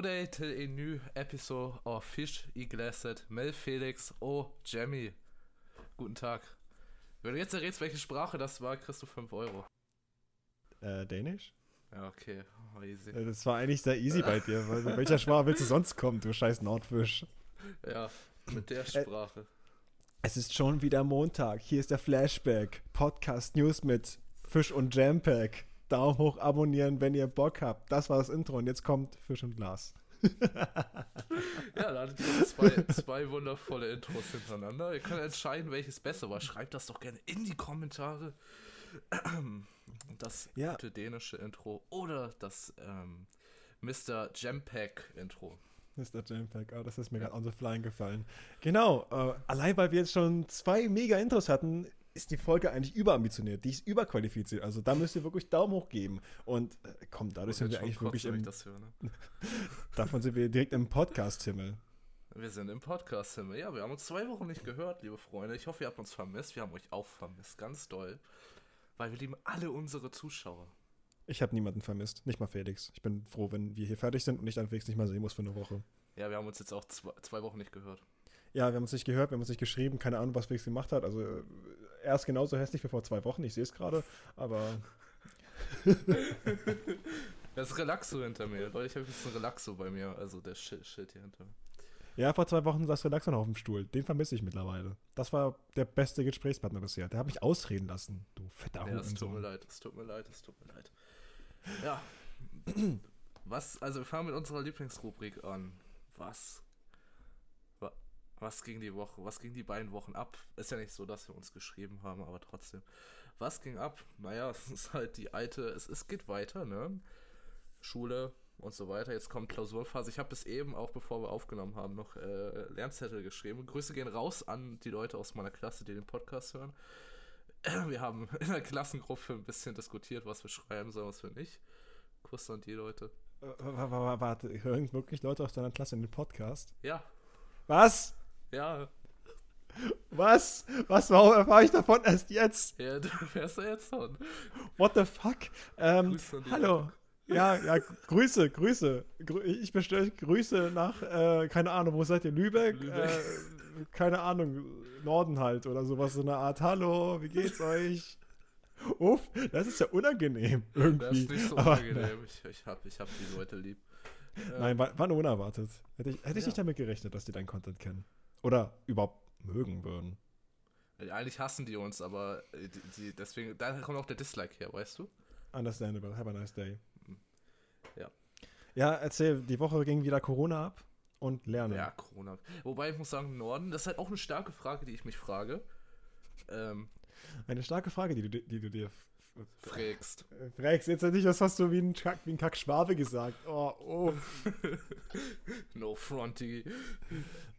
day till a new episode of Fish i Glasset, Mel Felix, oh Jamie. Guten Tag. Wenn du jetzt errätst, welche Sprache das war, kriegst du 5 Euro. Äh, Dänisch? Ja, okay. Oh, easy. Äh, Das war eigentlich sehr easy bei dir. Weil, mit welcher Sprache willst du sonst kommen, du scheiß Nordfisch? Ja, mit der Sprache. Es ist schon wieder Montag. Hier ist der Flashback. Podcast News mit Fisch und Jampack. Daumen hoch abonnieren, wenn ihr Bock habt. Das war das Intro und jetzt kommt Fisch und Glas. Ja, da hattet ihr zwei, zwei wundervolle Intros hintereinander. Ihr könnt entscheiden, welches besser war. Schreibt das doch gerne in die Kommentare. Das Ja. gute dänische Intro oder das ähm, Mr. Jampack Intro. Mr. Jampack, oh, das ist mir gerade on the fly gefallen. Genau, äh, allein weil wir jetzt schon zwei mega Intros hatten, ist die Folge eigentlich überambitioniert. Die ist überqualifiziert. Also da müsst ihr wirklich Daumen hoch geben. Und äh, komm, dadurch sind wir eigentlich wirklich im, ich das höre, ne? davon sind wir direkt im Podcast-Himmel. Wir sind im Podcast Himmel. Ja, wir haben uns zwei Wochen nicht gehört, liebe Freunde. Ich hoffe, ihr habt uns vermisst. Wir haben euch auch vermisst. Ganz doll. Weil wir lieben alle unsere Zuschauer. Ich habe niemanden vermisst, nicht mal Felix. Ich bin froh, wenn wir hier fertig sind und ich dann Felix nicht mal sehen muss für eine Woche. Ja, wir haben uns jetzt auch zwei, zwei Wochen nicht gehört. Ja, wir haben uns nicht gehört, wir haben uns nicht geschrieben, keine Ahnung, was Felix gemacht hat. Also äh, er ist genauso hässlich wie vor zwei Wochen, ich sehe es gerade, aber Das ist Relaxo hinter mir. Leute, ich habe jetzt ein Relaxo bei mir. Also der Schild, Schild hier hinter mir. ja, vor zwei Wochen saß Relaxon auf dem Stuhl. Den vermisse ich mittlerweile. Das war der beste Gesprächspartner bisher. Der hat mich ausreden lassen, du fetter Ja, es tut mir leid, es tut mir leid, es tut mir leid. Ja. Was, also wir fangen mit unserer Lieblingsrubrik an. Was? Wa- Was ging die Woche? Was ging die beiden Wochen ab? Ist ja nicht so, dass wir uns geschrieben haben, aber trotzdem. Was ging ab? Naja, es ist halt die alte, es, es geht weiter, ne? Schule und so weiter. Jetzt kommt Klausurphase. Ich habe bis eben, auch bevor wir aufgenommen haben, noch äh, Lernzettel geschrieben. Grüße gehen raus an die Leute aus meiner Klasse, die den Podcast hören. Wir haben in der Klassengruppe ein bisschen diskutiert, was wir schreiben sollen, was wir nicht. Kuss an die Leute. Äh, wa- wa- wa- Warte, hören wirklich Leute aus deiner Klasse in den Podcast? Ja, Was? Ja, Was? Was? Warum erfahre ich davon erst jetzt? ja, du wärst ja jetzt schon. What the fuck? Ähm, hallo. Ja, ja, Grüße, Grüße. Grü ich bestelle Grüße nach, äh, keine Ahnung, wo seid ihr? Lübeck? Lübeck. Äh, keine Ahnung, Norden halt oder sowas, so eine Art. Hallo, wie geht's euch? Uff, das ist ja unangenehm Das irgendwie. ist nicht so Aber, unangenehm. Ich, ich, hab, ich hab die Leute lieb. Nein, war, war nur unerwartet. Hätte ich, hätte ich Ja. nicht damit gerechnet, dass die deinen Content kennen. Oder überhaupt mögen würden. Eigentlich hassen die uns, aber äh, die, die, deswegen, daher kommt auch der Dislike her, weißt du? Understandable. Have a nice day. Ja. Ja, erzähl, die Woche ging wieder Corona ab und Lernen. Ja, Corona. Wobei ich muss sagen, Norden, das ist halt auch eine starke Frage, die ich mich frage. Ähm, Eine starke Frage, die du, di- die du dir frägst. äh, fragst. Jetzt nicht, das hast du wie ein, Kack, wie ein Kack-Schwabe gesagt. Oh, oh. No fronty.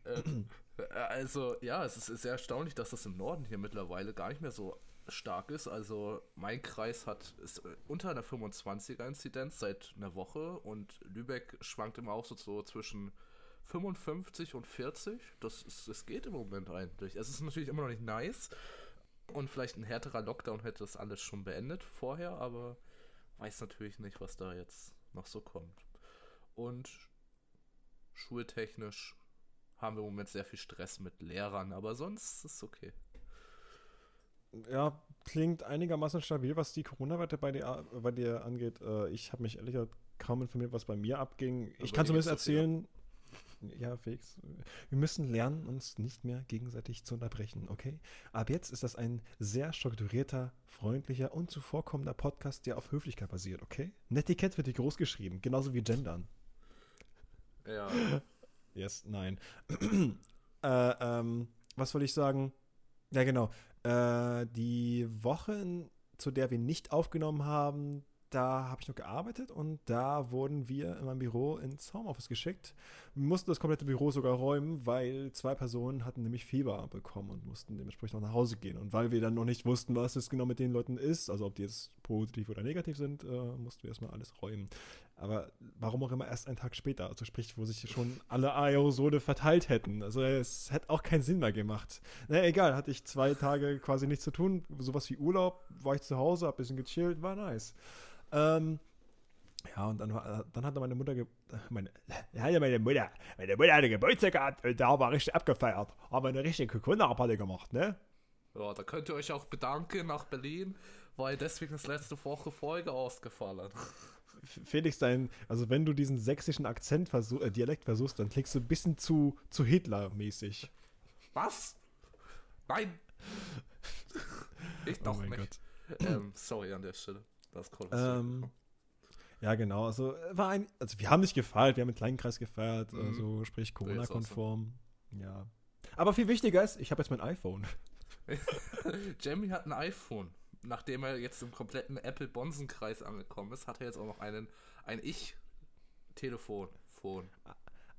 ähm, äh, also, ja, es ist sehr erstaunlich, dass das im Norden hier mittlerweile gar nicht mehr so stark ist. Also, mein Kreis hat ist unter einer 25er Inzidenz seit einer Woche und Lübeck schwankt immer auch so, so zwischen 55 und 40. Das, ist, das geht im Moment eigentlich. Es ist natürlich immer noch nicht nice. Und vielleicht ein härterer Lockdown hätte das alles schon beendet vorher, aber weiß natürlich nicht, was da jetzt noch so kommt. Und schultechnisch haben wir im Moment sehr viel Stress mit Lehrern, aber sonst ist es okay. Ja, klingt einigermaßen stabil, was die Corona-Werte bei dir, äh, bei dir angeht. Äh, ich habe mich ehrlich gesagt kaum informiert, was bei mir abging. Ich kann zumindest erzählen, ja, Felix, wir müssen lernen, uns nicht mehr gegenseitig zu unterbrechen, okay? Ab jetzt ist das ein sehr strukturierter, freundlicher und zuvorkommender Podcast, der auf Höflichkeit basiert, okay? Netiquette wird hier groß geschrieben, genauso wie Gendern. Ja, Yes, nein. äh, ähm, was wollte ich sagen? Ja, genau. Äh, die Woche, zu der wir nicht aufgenommen haben, da habe ich noch gearbeitet und da wurden wir in meinem Büro ins Homeoffice geschickt. Wir mussten das komplette Büro sogar räumen, weil zwei Personen hatten nämlich Fieber bekommen und mussten dementsprechend auch nach Hause gehen. Und weil wir dann noch nicht wussten, was es genau mit den Leuten ist, also ob die jetzt positiv oder negativ sind, äh, mussten wir erstmal alles räumen. Aber warum auch immer erst einen Tag später, also sprich, wo sich schon alle Aerosole verteilt hätten. Also es hätte auch keinen Sinn mehr gemacht. Na egal, hatte ich zwei Tage quasi nichts zu tun, sowas wie Urlaub, war ich zu Hause, hab ein bisschen gechillt, war nice. Ähm, ja, und dann, war- dann hatte meine Mutter, meine, ja, meine Mutter, meine Mutter hatte Geburtstag gehabt und da wir richtig abgefeiert. Haben wir eine richtige Kundenparty gemacht, ne? Ja, da könnt ihr euch auch bedanken nach Berlin, weil deswegen ist letzte Woche Folge ausgefallen. Felix, dein, also wenn du diesen sächsischen Akzent versuch, äh, Dialekt versuchst, dann klingst du ein bisschen zu, zu Hitler-mäßig. Was? Nein! Ich Oh doch mein nicht. Ähm, sorry an der Stelle. Das kommt Ähm, Ja, genau. Also, äh, war ein, also wir haben nicht gefeiert, wir haben einen kleinen Kreis gefeiert, Mhm. also sprich. Corona-konform. Ja. Aber viel wichtiger ist, ich habe jetzt mein iPhone. Jamie hat ein iPhone. Nachdem er jetzt im kompletten Apple-Bonsen-Kreis angekommen ist, hat er jetzt auch noch einen, ein Ich-Telefon. Phone.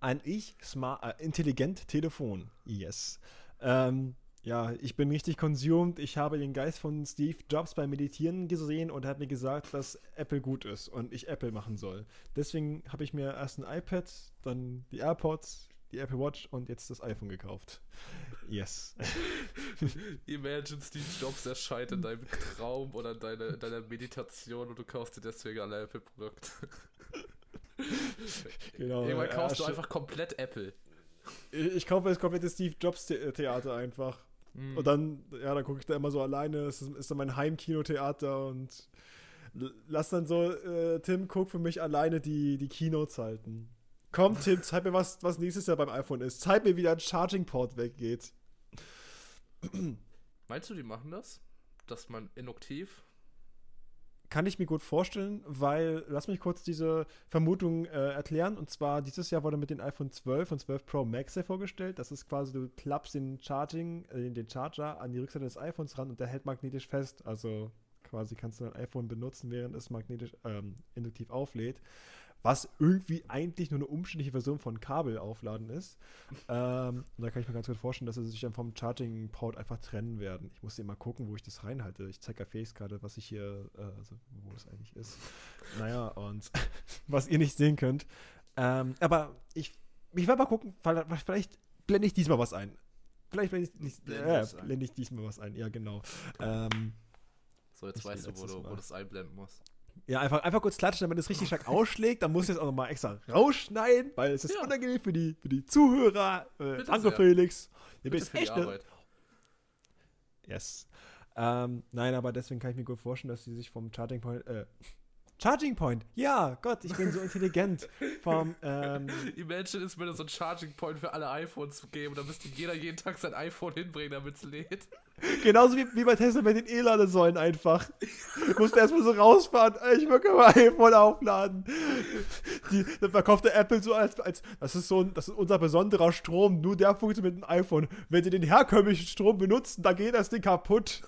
Ein ich smart, äh, intelligent Telefon. Yes. Ähm, ja, ich bin richtig consumed. Ich habe den Geist von Steve Jobs beim Meditieren gesehen und hat mir gesagt, dass Apple gut ist und ich Apple machen soll. Deswegen habe ich mir erst ein iPad, dann die AirPods, die Apple Watch und jetzt das iPhone gekauft. Yes. Imagine Steve Jobs erscheint in deinem Traum oder in deiner, in deiner Meditation und du kaufst dir deswegen alle Apple-Produkte. Genau. Irgendwann ja, kaufst du einfach komplett Apple. Ich, ich kaufe das komplette Steve Jobs The Theater einfach. Mhm. Und dann, ja, dann gucke ich da immer so alleine. Es ist, ist dann mein Heimkinotheater und lass dann so äh, Tim Cook für mich alleine die, die Keynotes halten. Komm, Tim, zeig mir, was, was nächstes Jahr beim iPhone ist. Zeig mir, wie der Charging Port weggeht. Meinst du, die machen das? Dass man induktiv. Kann ich mir gut vorstellen, weil, lass mich kurz diese Vermutung äh, erklären. Und zwar, dieses Jahr wurde mit den iPhone 12 und 12 Pro Max vorgestellt. Das ist quasi, du klappst den Charging, äh, den Charger an die Rückseite des iPhones ran und der hält magnetisch fest. Also quasi kannst du dein iPhone benutzen, während es magnetisch ähm, induktiv auflädt. Was irgendwie eigentlich nur eine umständliche Version von Kabel aufladen ist. ähm, und da kann ich mir ganz gut vorstellen, dass sie sich dann vom Charging Port einfach trennen werden. Ich muss immer gucken, wo ich das reinhalte. Ich zeige ja Felix gerade, was ich hier, äh, also wo das eigentlich ist. Naja, und was ihr nicht sehen könnt. Ähm, aber ich, ich werde mal gucken, vielleicht blende ich diesmal was ein. Vielleicht blende ich, nicht, äh, es blende ich diesmal was ein, ja genau. Ähm, So, jetzt weißt du, wo du, wo du das einblenden musst. Ja, einfach, einfach kurz klatschen, damit es richtig stark ausschlägt. Dann muss ich es auch nochmal extra rausschneiden, weil es ist Ja. unangenehm für die, für die Zuhörer. Äh, danke. Felix. Ihr bist echt Arbeit. Yes. Ähm, nein, aber deswegen kann ich mir gut vorstellen, dass sie sich vom Charging Point, äh, Charging Point, ja, Gott, ich bin so intelligent. Vom, ähm, Imagine, es würde so ein Charging Point für alle iPhones geben. Da müsste jeder jeden Tag sein iPhone hinbringen, damit es lädt. genauso wie, wie bei Tesla mit den E-Ladesäulen einfach. Ich musste erstmal so rausfahren, ich will mein iPhone aufladen. Die, dann verkauft der Apple so als, als das ist so ein, das ist unser besonderer Strom, nur der funktioniert mit dem iPhone. Wenn sie den herkömmlichen Strom benutzen, dann geht das Ding kaputt.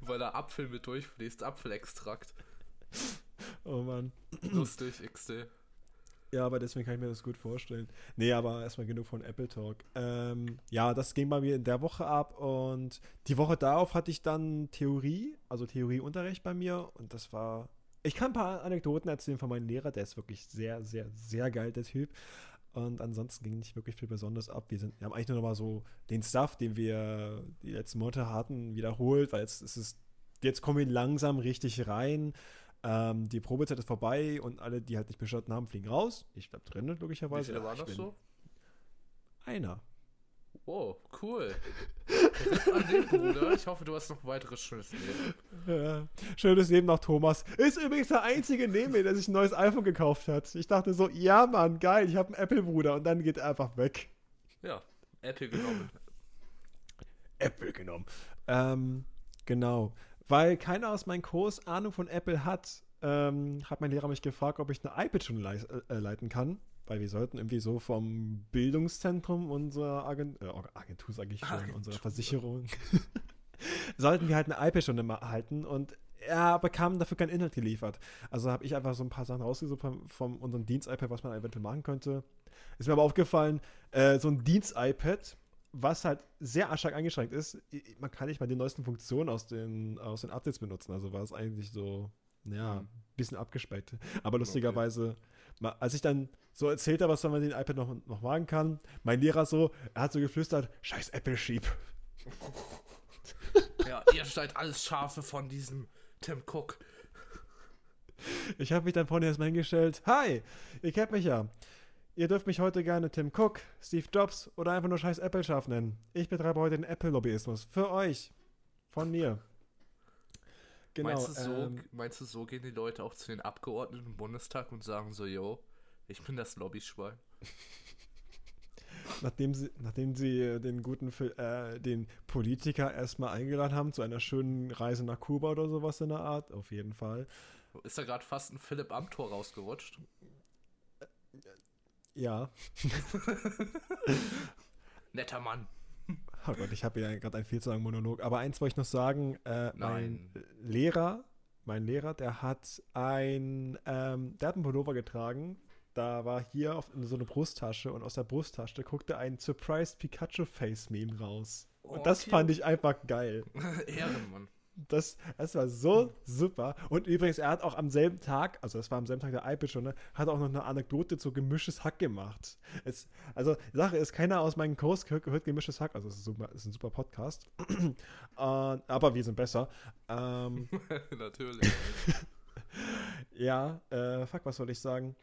Weil da Apfel mit durchfließt. Apfelextrakt. Oh Mann. Lustig, XD. Ja, aber deswegen kann ich mir das gut vorstellen. Nee, aber erstmal genug von Apple Talk. Ähm, ja, das ging bei mir in der Woche ab und die Woche darauf hatte ich dann Theorie, also Theorieunterricht bei mir und das war. Ich kann ein paar Anekdoten erzählen von meinem Lehrer, der ist wirklich sehr, sehr, sehr geil, der Typ. Und ansonsten ging nicht wirklich viel Besonderes ab. Wir, sind, wir haben eigentlich nur noch mal so den Stuff, den wir die letzten Monate hatten, wiederholt, weil jetzt ist es, jetzt kommen wir langsam richtig rein. Ähm, die Probezeit ist vorbei und alle, die halt nicht bestanden haben, fliegen raus. Ich bleib drin, Wie logischerweise. viele Ja, waren das so? Einer. Oh, cool. An den Bruder. Ich hoffe, du hast noch ein weiteres schönes Leben. Ja. Schönes Leben nach Thomas. Ist übrigens der einzige neben mir, der sich ein neues iPhone gekauft hat. Ich dachte so, ja Mann, geil, ich habe einen Apple-Bruder und dann geht er einfach weg. Ja, Apple genommen. Apple genommen. Ähm, genau. Weil keiner aus meinem Kurs Ahnung von Apple hat, ähm, hat mein Lehrer mich gefragt, ob ich eine iPad schon lei äh, leiten kann. Weil wir sollten irgendwie so vom Bildungszentrum unserer Agent äh, Agentur, sage ich schon, Agentur. unserer Versicherung, sollten wir halt eine iPad schon immer halten und er bekam dafür keinen Inhalt geliefert. Also habe ich einfach so ein paar Sachen rausgesucht von, von unserem Dienst-iPad, was man eventuell machen könnte. Ist mir aber aufgefallen, äh, so ein Dienst-iPad, was halt sehr stark eingeschränkt ist, man kann nicht mal die neuesten Funktionen aus den, aus den Updates benutzen. Also war es eigentlich so, ja, ein bisschen abgespeckt. Aber lustigerweise, als ich dann so erzählt habe, was man mit dem iPad noch, noch machen kann, mein Lehrer so, er hat so geflüstert, scheiß Apple-Sheep. Ja, ihr seid alles Schafe von diesem Tim Cook. Ich habe mich dann vorne erstmal hingestellt. Hi, ihr kennt mich ja. Ihr dürft mich heute gerne Tim Cook, Steve Jobs oder einfach nur scheiß Apple-Schaff nennen. Ich betreibe heute den Apple-Lobbyismus. Für euch. Von mir. Genau. Meinst du, so, ähm, meinst du, so gehen die Leute auch zu den Abgeordneten im Bundestag und sagen so, yo, ich bin das Lobbyschwein? nachdem sie, nachdem sie äh, den guten äh, den Politiker erstmal eingeladen haben zu einer schönen Reise nach Kuba oder sowas in der Art, auf jeden Fall. Ist da gerade fast ein Philipp Amthor rausgerutscht? Ja. Netter Mann. Oh Gott, ich habe ja gerade einen viel zu langen Monolog. Aber eins wollte ich noch sagen: äh, Mein Lehrer, mein Lehrer, der hat ein, ähm, der hat einen Pullover getragen. Da war hier auf, so eine Brusttasche und aus der Brusttasche guckte ein Surprised Pikachu Face Meme raus. Und oh, das okay. fand ich einfach geil. Ehrenmann. Das, das war so super. Und übrigens, er hat auch am selben Tag, also das war am selben Tag der iPad schon, ne, hat auch noch eine Anekdote zu gemischtes Hack gemacht. Es, also, die Sache ist, keiner aus meinem Kurs gehört gemischtes Hack. Also, es ist, super, es ist ein super Podcast. uh, aber wir sind besser. Ähm, Natürlich. ja, äh, fuck, was soll ich sagen?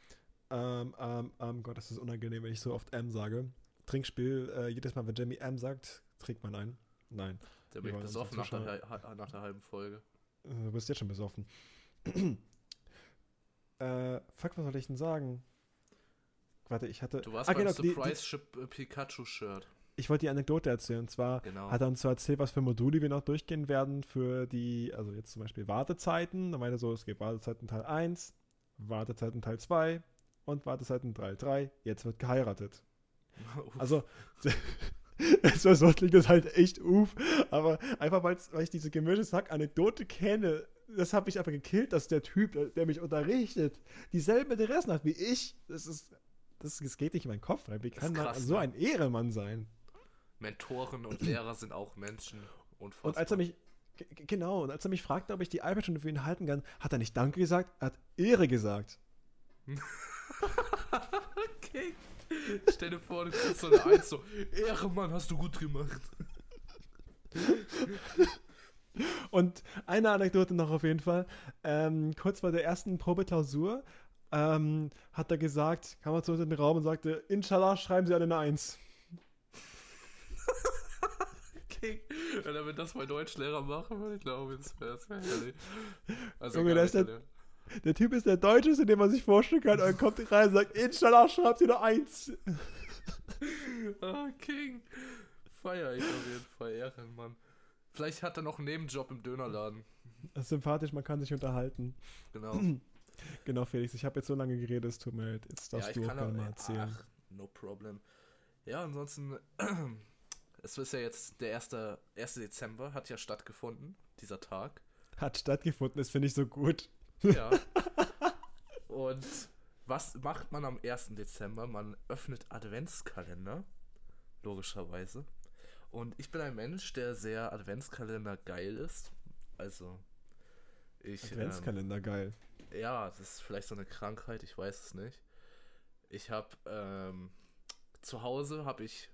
Ähm, ähm, ähm, Gott, das ist unangenehm, wenn ich so oft M sage. Trinkspiel, äh, jedes Mal, wenn Jamie M sagt, trinkt man ein. Nein. Der bin besoffen nach der, nach der, halben Folge. Du bist jetzt schon besoffen. äh, fuck, was soll ich denn sagen? Warte, ich hatte. Du warst ah, beim genau, Surprise die, Pikachu-Shirt. Ich wollte die Anekdote erzählen. Und zwar genau. hat er uns so erzählt, was für Module wir noch durchgehen werden für die, also jetzt zum Beispiel Wartezeiten. Da meinte er so, es gibt Wartezeiten Teil 1, Wartezeiten Teil 2 und Wartezeiten Teil 3. Jetzt wird geheiratet. also, es war so klingt das halt echt uff, aber einfach weil ich diese gemischte Sack-Anekdote kenne, das habe ich einfach gekillt, dass der Typ, der mich unterrichtet, dieselben Interessen hat wie ich. Das ist, das, das geht nicht in meinen Kopf rein. Wie kann man so ne? ein Ehremann sein? Mentoren und Lehrer sind auch Menschen. Unfassbar. Und als er mich, genau, und als er mich fragte, ob ich die iPad-Stunde für ihn halten kann, hat er nicht Danke gesagt, er hat Ehre gesagt. Stell dir vor, du kriegst so eine Eins, so, Ehrenmann, hast du gut gemacht. Und eine Anekdote noch auf jeden Fall. Ähm, kurz vor der ersten Probeklausur ähm, hat er gesagt, kam er zu uns in den Raum und sagte, Inshallah, schreiben Sie eine Eins. okay. Wenn er das mein Deutschlehrer machen würde, ich glaube, das wäre es herrlich. Also Junge, der ist der, der Typ ist der Deutscheste, den man sich vorstellen kann. Und dann kommt rein und sagt, Inshallah, schreibt sie nur eins. oh, King. Feier ich auf jeden Fall, Ehrenmann. Vielleicht hat er noch einen Nebenjob im Dönerladen. Das ist sympathisch, man kann sich unterhalten. Genau. genau, Felix, ich habe jetzt so lange geredet, es tut mir leid. Jetzt darfst ja, du auch gerne mal erzählen. Ach, no problem. Ja, ansonsten, es ist ja jetzt der 1. 1. Dezember, hat ja stattgefunden, dieser Tag. Hat stattgefunden, das finde ich so gut. Ja. Und was macht man am 1. Dezember? Man öffnet Adventskalender, logischerweise. Und ich bin ein Mensch, der sehr Adventskalender geil ist. Also, ich. Adventskalender ähm, geil. Ja, das ist vielleicht so eine Krankheit, ich weiß es nicht. Ich habe ähm, zu Hause habe ich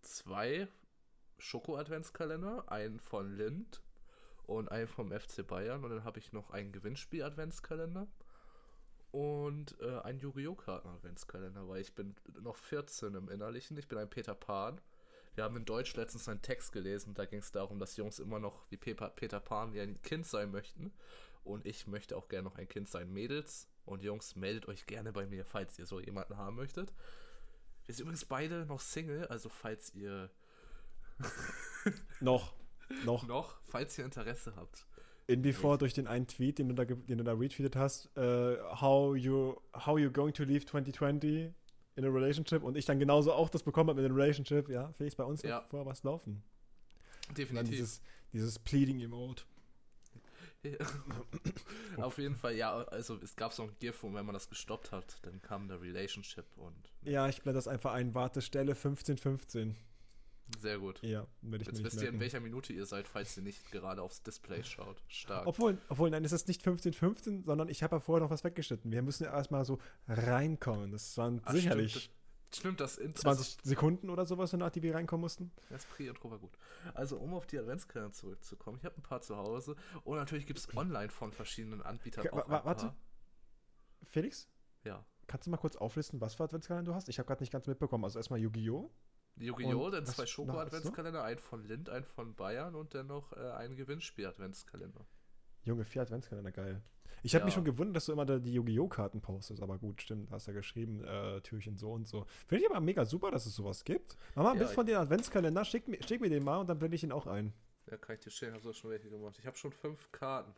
zwei Schoko-Adventskalender, einen von Lind und einen vom FC Bayern. Und dann habe ich noch einen Gewinnspiel-Adventskalender und äh, einen Yu-Gi-Oh! Karten-Adventskalender, weil ich bin noch 14 im Innerlichen. Ich bin ein Peter Pan. Wir haben in Deutsch letztens einen Text gelesen, da ging es darum, dass Jungs immer noch wie Peter, Peter Pan wie ein Kind sein möchten. Und ich möchte auch gerne noch ein Kind sein. Mädels und Jungs, meldet euch gerne bei mir, falls ihr so jemanden haben möchtet. Wir sind übrigens beide noch Single, also falls ihr. noch. Noch. Noch, falls ihr Interesse habt. In before durch den einen Tweet, den du da, den du da retweetet hast, uh, how you how you going to leave 2020 in a relationship und ich dann genauso auch das bekommen habe mit dem Relationship, ja, vielleicht bei uns ja. vor was laufen. Definitiv. Dieses, dieses Pleading Emote. Auf jeden Fall, ja, also es gab so ein GIF, und wenn man das gestoppt hat, dann kam der Relationship und. Ja, ich blende das einfach ein, Wartestelle 1515. Sehr gut. Ja, werde ich Jetzt wisst merken. ihr, in welcher Minute ihr seid, falls ihr nicht gerade aufs Display schaut. Stark. Obwohl, obwohl nein, es ist nicht 15.15, sondern ich habe ja vorher noch was weggeschnitten. Wir müssen ja erstmal so reinkommen. Das waren Ach, sicherlich Stimmt, das in 20 Sekunden oder sowas, die wir reinkommen mussten. Das Pre-Intro war gut. Also, um auf die Adventskalender zurückzukommen, ich habe ein paar zu Hause und natürlich gibt es online von verschiedenen Anbietern Okay, auch warte. Felix, Ja. kannst du mal kurz auflisten, was für Adventskalender du hast? Ich habe gerade nicht ganz mitbekommen. Also erstmal Yu-Gi-Oh! Yu-Gi-Oh!, dann zwei Schoko-Adventskalender, einen von Lind, einen von Bayern und dann noch äh, ein Gewinnspiel-Adventskalender. Junge, vier Adventskalender, geil. Ich habe mich Ja. schon gewundert, dass du immer da die Yu-Gi-Oh! Karten postest, aber gut, stimmt, hast ja geschrieben, äh, Türchen so und so. Finde ich aber mega super, dass es sowas gibt. Mach mal ein Ja, Bild von den Adventskalender, schick mir, schick mir den mal und dann blende ich ihn auch ein. Ja, kann ich dir stellen, habe so schon welche gemacht. Ich habe schon fünf Karten.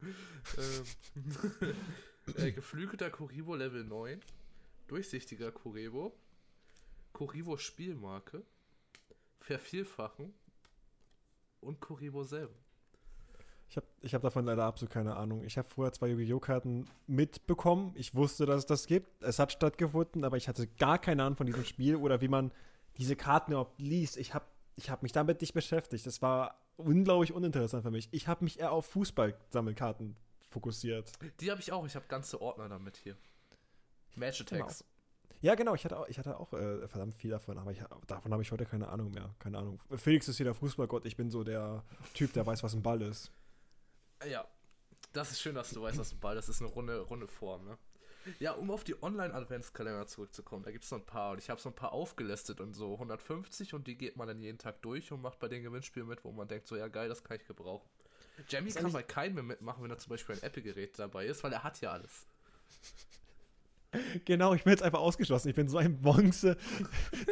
ähm, äh, geflügelter Kuribo Level 9, durchsichtiger Kuribo, Kuribo Spielmarke, Vervielfachen und Kuribo selber. Ich habe ich hab davon leider absolut keine Ahnung. Ich habe vorher zwei Yu-Gi-Oh! Karten mitbekommen. Ich wusste, dass es das gibt. Es hat stattgefunden, aber ich hatte gar keine Ahnung von diesem Spiel oder wie man diese Karten überhaupt liest. Ich habe ich hab mich damit nicht beschäftigt. Das war unglaublich uninteressant für mich. Ich habe mich eher auf Fußball-Sammelkarten fokussiert. Die habe ich auch, ich habe ganze Ordner damit hier. Match Attacks. Ja, genau, ich hatte auch, ich hatte auch äh, verdammt viel davon, aber ich, davon habe ich heute keine Ahnung mehr. Keine Ahnung. Felix ist hier der Fußballgott, ich bin so der Typ, der weiß, was ein Ball ist. Ja, das ist schön, dass du weißt, was ein Ball ist. Das ist eine runde, runde Form, ne? Ja, um auf die Online-Adventskalender zurückzukommen, da gibt es noch ein paar und ich habe so ein paar aufgelistet und so 150 und die geht man dann jeden Tag durch und macht bei den Gewinnspielen mit, wo man denkt, so ja geil, das kann ich gebrauchen. Jamie kann bei keinem mehr mitmachen, wenn er zum Beispiel ein Apple-Gerät dabei ist, weil er hat ja alles. Genau, ich bin jetzt einfach ausgeschlossen. Ich bin so ein Bonze.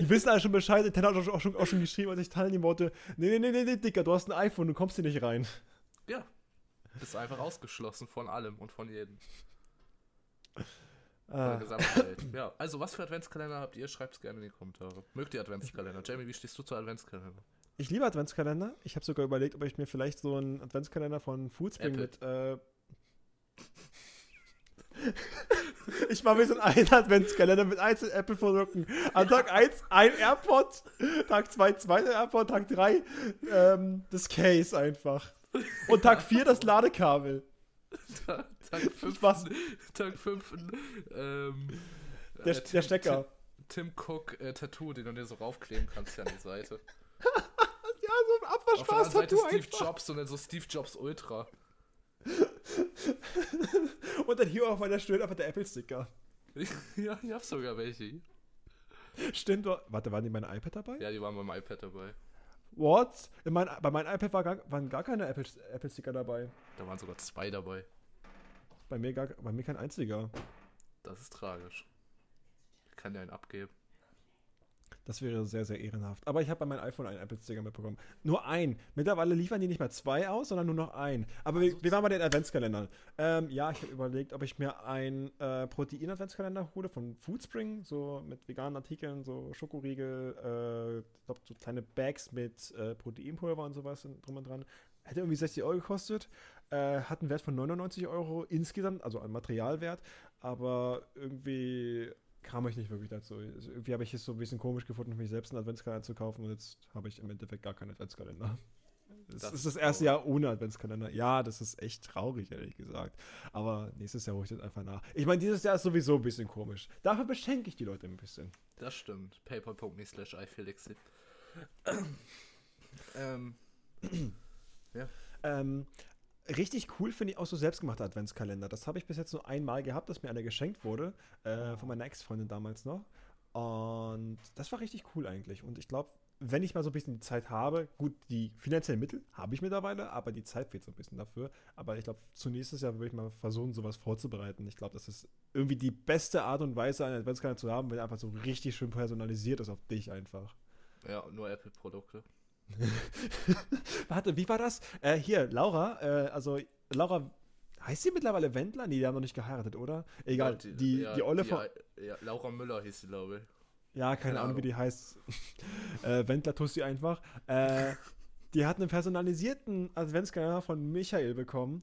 Die wissen alle schon Bescheid. Nintendo hat auch schon, auch schon geschrieben, als ich teilnehmen wollte. Nee, nee, nee, nee, nee, Dicker, du hast ein iPhone, du kommst hier nicht rein. Ja, ist einfach ausgeschlossen von allem und von jedem. Von der Ah, gesamten Welt. Ja, also was für Adventskalender habt ihr? Schreibt es gerne in die Kommentare. Mögt ihr Adventskalender? Jamie, wie stehst du zu Adventskalender? ich liebe Adventskalender. Ich habe sogar überlegt, ob ich mir vielleicht so einen Adventskalender von Foodspring Apple. mit. Äh ich mache mir so einen Adventskalender mit einzelnen Apple-Produkten. An Tag 1 ein AirPod, Tag 2 zweiter AirPod, Tag 3 ähm, das Case einfach. Und Tag 4 das Ladekabel. Tag 5. Was? Tag 5. Ähm, Der, äh, der Stecker. Tim, Tim Cook äh, Tattoo, den du dir so raufkleben kannst hier an die Seite. Ja, so ein Seite Abwaschspaß-Tattoo Steve einfach. Jobs und dann so Steve Jobs Ultra. Und dann hier auf meiner Stirn einfach der Apple-Sticker. ja, ich hab sogar welche. Stimmt, wa- warte, waren die mein iPad dabei? Ja, die waren beim iPad dabei. What? In mein, bei meinem iPad war gar, waren gar keine Apple- Apple-Sticker dabei. Da waren sogar zwei dabei. Bei mir, gar, bei mir kein einziger. Das ist tragisch. Ich kann dir einen abgeben. Das wäre sehr, sehr ehrenhaft. Aber ich habe bei meinem iPhone einen Apple-Sticker mitbekommen. Nur ein. Mittlerweile liefern die nicht mehr zwei aus, sondern nur noch ein. Aber wir, wir waren bei den Adventskalendern. Ähm, ja, ich habe überlegt, ob ich mir einen äh, Protein-Adventskalender hole von Foodspring, so mit veganen Artikeln, so Schokoriegel, äh, ich glaub, so kleine Bags mit äh, Proteinpulver und sowas drum und dran. Hätte irgendwie 60 Euro gekostet. Äh, hat einen Wert von 99 Euro insgesamt, also an Materialwert. Aber irgendwie kam ich nicht wirklich dazu. Also irgendwie habe ich es so ein bisschen komisch gefunden, mich selbst einen Adventskalender zu kaufen und jetzt habe ich im Endeffekt gar keinen Adventskalender. Es Das ist das erste traurig. Jahr ohne Adventskalender. Ja, das ist echt traurig, ehrlich gesagt. Aber nächstes Jahr hole ich das einfach nach. Ich meine, dieses Jahr ist sowieso ein bisschen komisch. Dafür beschenke ich die Leute ein bisschen. Das stimmt. Paypal.me slash iFelixi. ähm, Ähm, richtig cool finde ich auch so selbstgemachte Adventskalender. Das habe ich bis jetzt nur einmal gehabt, dass mir einer geschenkt wurde. Äh, von meiner Ex-Freundin damals noch. Und das war richtig cool eigentlich. Und ich glaube, wenn ich mal so ein bisschen die Zeit habe, gut, die finanziellen Mittel habe ich mittlerweile, aber die Zeit fehlt so ein bisschen dafür. Aber ich glaube, zu nächstes Jahr würde ich mal versuchen, sowas vorzubereiten. Ich glaube, das ist irgendwie die beste Art und Weise, einen Adventskalender zu haben, wenn er einfach so richtig schön personalisiert ist auf dich einfach. ja, nur Apple-Produkte. Warte, wie war das? Äh, hier, Laura, äh, also Laura, heißt sie mittlerweile Wendler? Nee, die haben noch nicht geheiratet, oder? Egal, Ja, die, ja, die Olle die, von. Ja, Laura Müller hieß sie, glaube ich. Ja, keine, keine Ahnung, wie Ahnung. die heißt. äh, Wendler Tussi einfach. Äh, die hat einen personalisierten Adventskalender von Michael bekommen.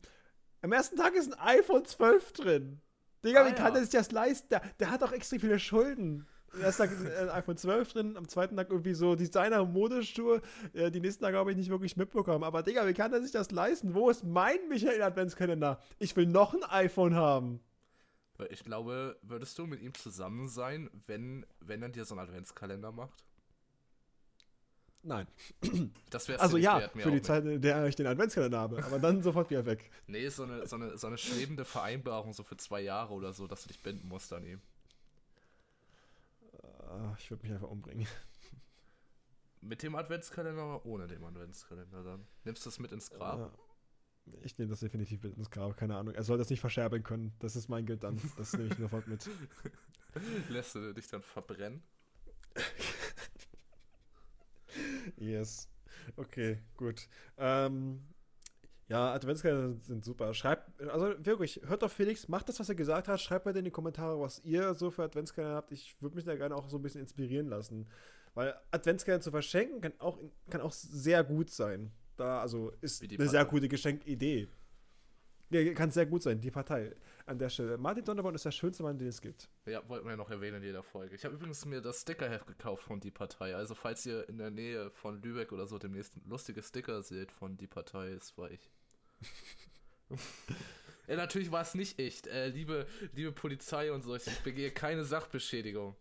Am ersten Tag ist ein iPhone 12 drin. Digga, Ah, wie kann ja. der sich das leisten? Der, der hat doch extrem viele Schulden. Am ersten Tag ist ein iPhone 12 drin, am zweiten Tag irgendwie so Designer- und Modeschuhe. Äh, die nächsten Tage habe ich nicht wirklich mitbekommen. Aber Digga, wie kann der sich das leisten? Wo ist mein Michael Adventskalender? Ich will noch ein iPhone haben. Ich glaube, würdest du mit ihm zusammen sein, wenn, wenn er dir so einen Adventskalender macht? Nein. Das wäre Also ja, für die Zeit, in der ich den Adventskalender habe. Aber dann sofort wieder weg. Nee, so eine, so, eine, so eine schwebende Vereinbarung, so für zwei Jahre oder so, dass du dich binden musst an ihm. Ah, Ich würde mich einfach umbringen. Mit dem Adventskalender oder ohne dem Adventskalender dann? Nimmst du das mit ins Grab? Ja. Ich nehme das definitiv mit ins Grab, keine Ahnung. Er soll das nicht verscherbeln können. Das ist mein Geld dann. Das nehme ich sofort mit. Lässt du dich dann verbrennen? Yes. Okay, gut. Ähm, ja, Adventskalender sind super. Schreibt, also wirklich, hört auf Felix, macht das, was er gesagt hat. Schreibt bitte in die Kommentare, was ihr so für Adventskalender habt. Ich würde mich da gerne auch so ein bisschen inspirieren lassen. Weil Adventskalender zu verschenken kann auch, kann auch sehr gut sein. Da, also ist eine sehr gute Geschenkidee. Ja, kann sehr gut sein, die Partei. An der Stelle. Martin Sonderborn ist der schönste Mann, den es gibt. Ja, wollten wir ja noch erwähnen in jeder Folge. Ich habe übrigens mir das Stickerheft gekauft von Die Partei. Also, falls ihr in der Nähe von Lübeck oder so demnächst lustige Sticker seht von Die Partei, das war ich. ja, natürlich war es nicht ich. Äh, liebe, liebe Polizei und so, ich begehe keine Sachbeschädigung.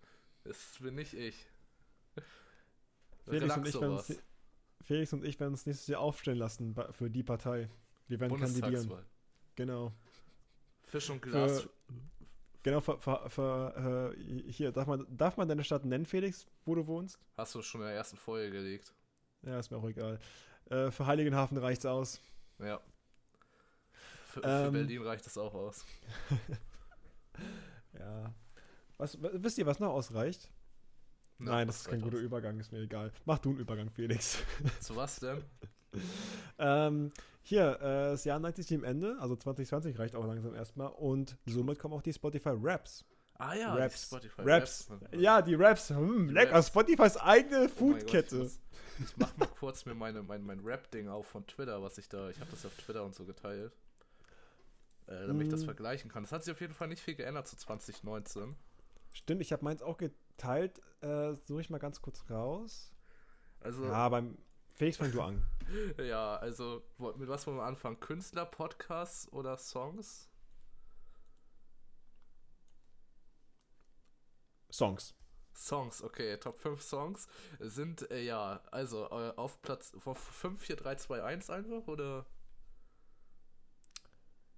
Das bin nicht ich. Felix und, ich werden sowas. uns, Felix und ich werden uns nächstes Jahr aufstellen lassen für die Partei. Wir werden kandidieren. Genau. Fisch und Glas. Für- Genau, für, für, für, hier, darf man, darf man deine Stadt nennen, Felix, wo du wohnst? Hast du schon in der ersten Folge gelegt. Ja, ist mir auch egal. Äh, für Heiligenhafen reicht's aus. Ja. Für, für Ähm. Berlin reicht das auch aus. Ja. Was, wisst ihr, was noch ausreicht? Ja, Nein, das ist kein guter aus. Übergang, ist mir egal. Mach du einen Übergang, Felix. Zu was denn? ähm, hier, äh, das Jahr neigt sich dem Ende, also 2020 reicht auch langsam erstmal und somit kommen auch die Spotify Raps. Ah ja, die Raps. Spotify Raps. Raps. Ja, die Raps. Hm, lecker. Spotifys eigene Oh Foodkette. Ich, ich mach mal kurz mir meine, mein, mein Rap-Ding auf von Twitter, was ich da, ich habe das auf Twitter und so geteilt. Äh, damit ich das Mm. vergleichen kann. Das hat sich auf jeden Fall nicht viel geändert zu 2019. Stimmt, ich habe meins auch geteilt. Äh, Suche ich mal ganz kurz raus. Also, Ja, beim Felix fang du an. ja, also, mit was wollen wir anfangen? Künstler, Podcasts oder Songs? Songs. Songs, okay, Top 5 Songs sind, äh, ja, also äh, auf Platz auf 5, 4, 3, 2, 1 einfach, oder?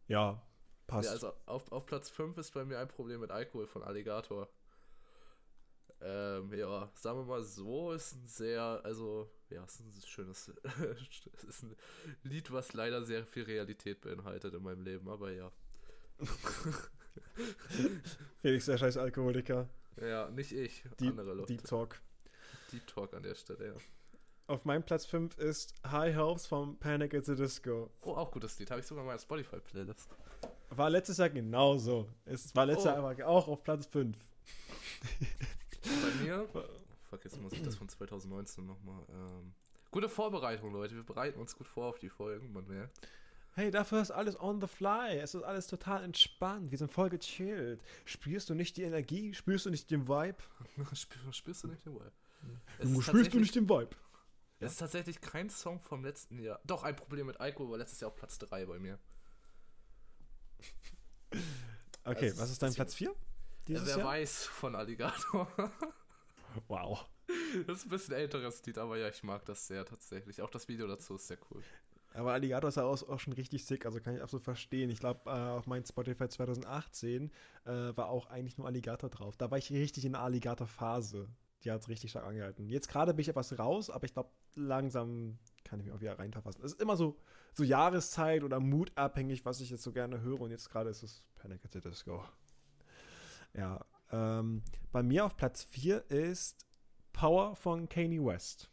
Ja, passt. Ja, also auf, auf Platz 5 ist bei mir ein Problem mit Alkohol von Alligator. Ähm, ja, sagen wir mal so, ist ein sehr, also, ja, ist ein schönes, es ist ein Lied, was leider sehr viel Realität beinhaltet in meinem Leben, aber ja. Felix, der scheiß Alkoholiker. Ja, nicht ich, Deep, andere Leute. Deep Talk. Deep Talk an der Stelle, ja. Auf meinem Platz 5 ist High Hopes vom Panic at the Disco. Oh, auch gutes Lied, habe ich sogar in meiner Spotify-Playlist. War letztes Jahr genauso. Es war letztes Oh. Jahr aber auch auf Platz 5. Bei mir, fuck, jetzt muss ich das von 2019 nochmal, ähm, gute Vorbereitung, Leute, wir bereiten uns gut vor auf die Folgen, man merkt. Hey, dafür ist alles on the fly. Es ist alles total entspannt. Wir sind voll gechillt. Spürst du nicht die Energie? Spürst du nicht den Vibe? Spür, spürst du nicht den Vibe? Es Du ist spürst du tatsächlich- nicht den Vibe? Es ist tatsächlich kein Song vom letzten Jahr. Doch, ein Problem mit Alkohol war letztes Jahr auf Platz 3 bei mir. Okay, Also, was ist dein Platz 4? Dieses wer Jahr? weiß von Alligator. Wow. das ist ein bisschen älteres Lied, aber ja, ich mag das sehr tatsächlich. Auch das Video dazu ist sehr cool. Aber Alligator ist ja auch, auch schon richtig sick, also kann ich absolut verstehen. Ich glaube, äh, auf meinem Spotify 2018 äh, war auch eigentlich nur Alligator drauf. Da war ich richtig in der Alligator-Phase. Die hat richtig stark angehalten. Jetzt gerade bin ich etwas raus, aber ich glaube, langsam kann ich mich auch wieder reinverfassen. Es ist immer so, so Jahreszeit oder mutabhängig, was ich jetzt so gerne höre. Und jetzt gerade ist es Panic at the Disco. Ja, ähm, bei mir auf Platz 4 ist Power von Kanye West.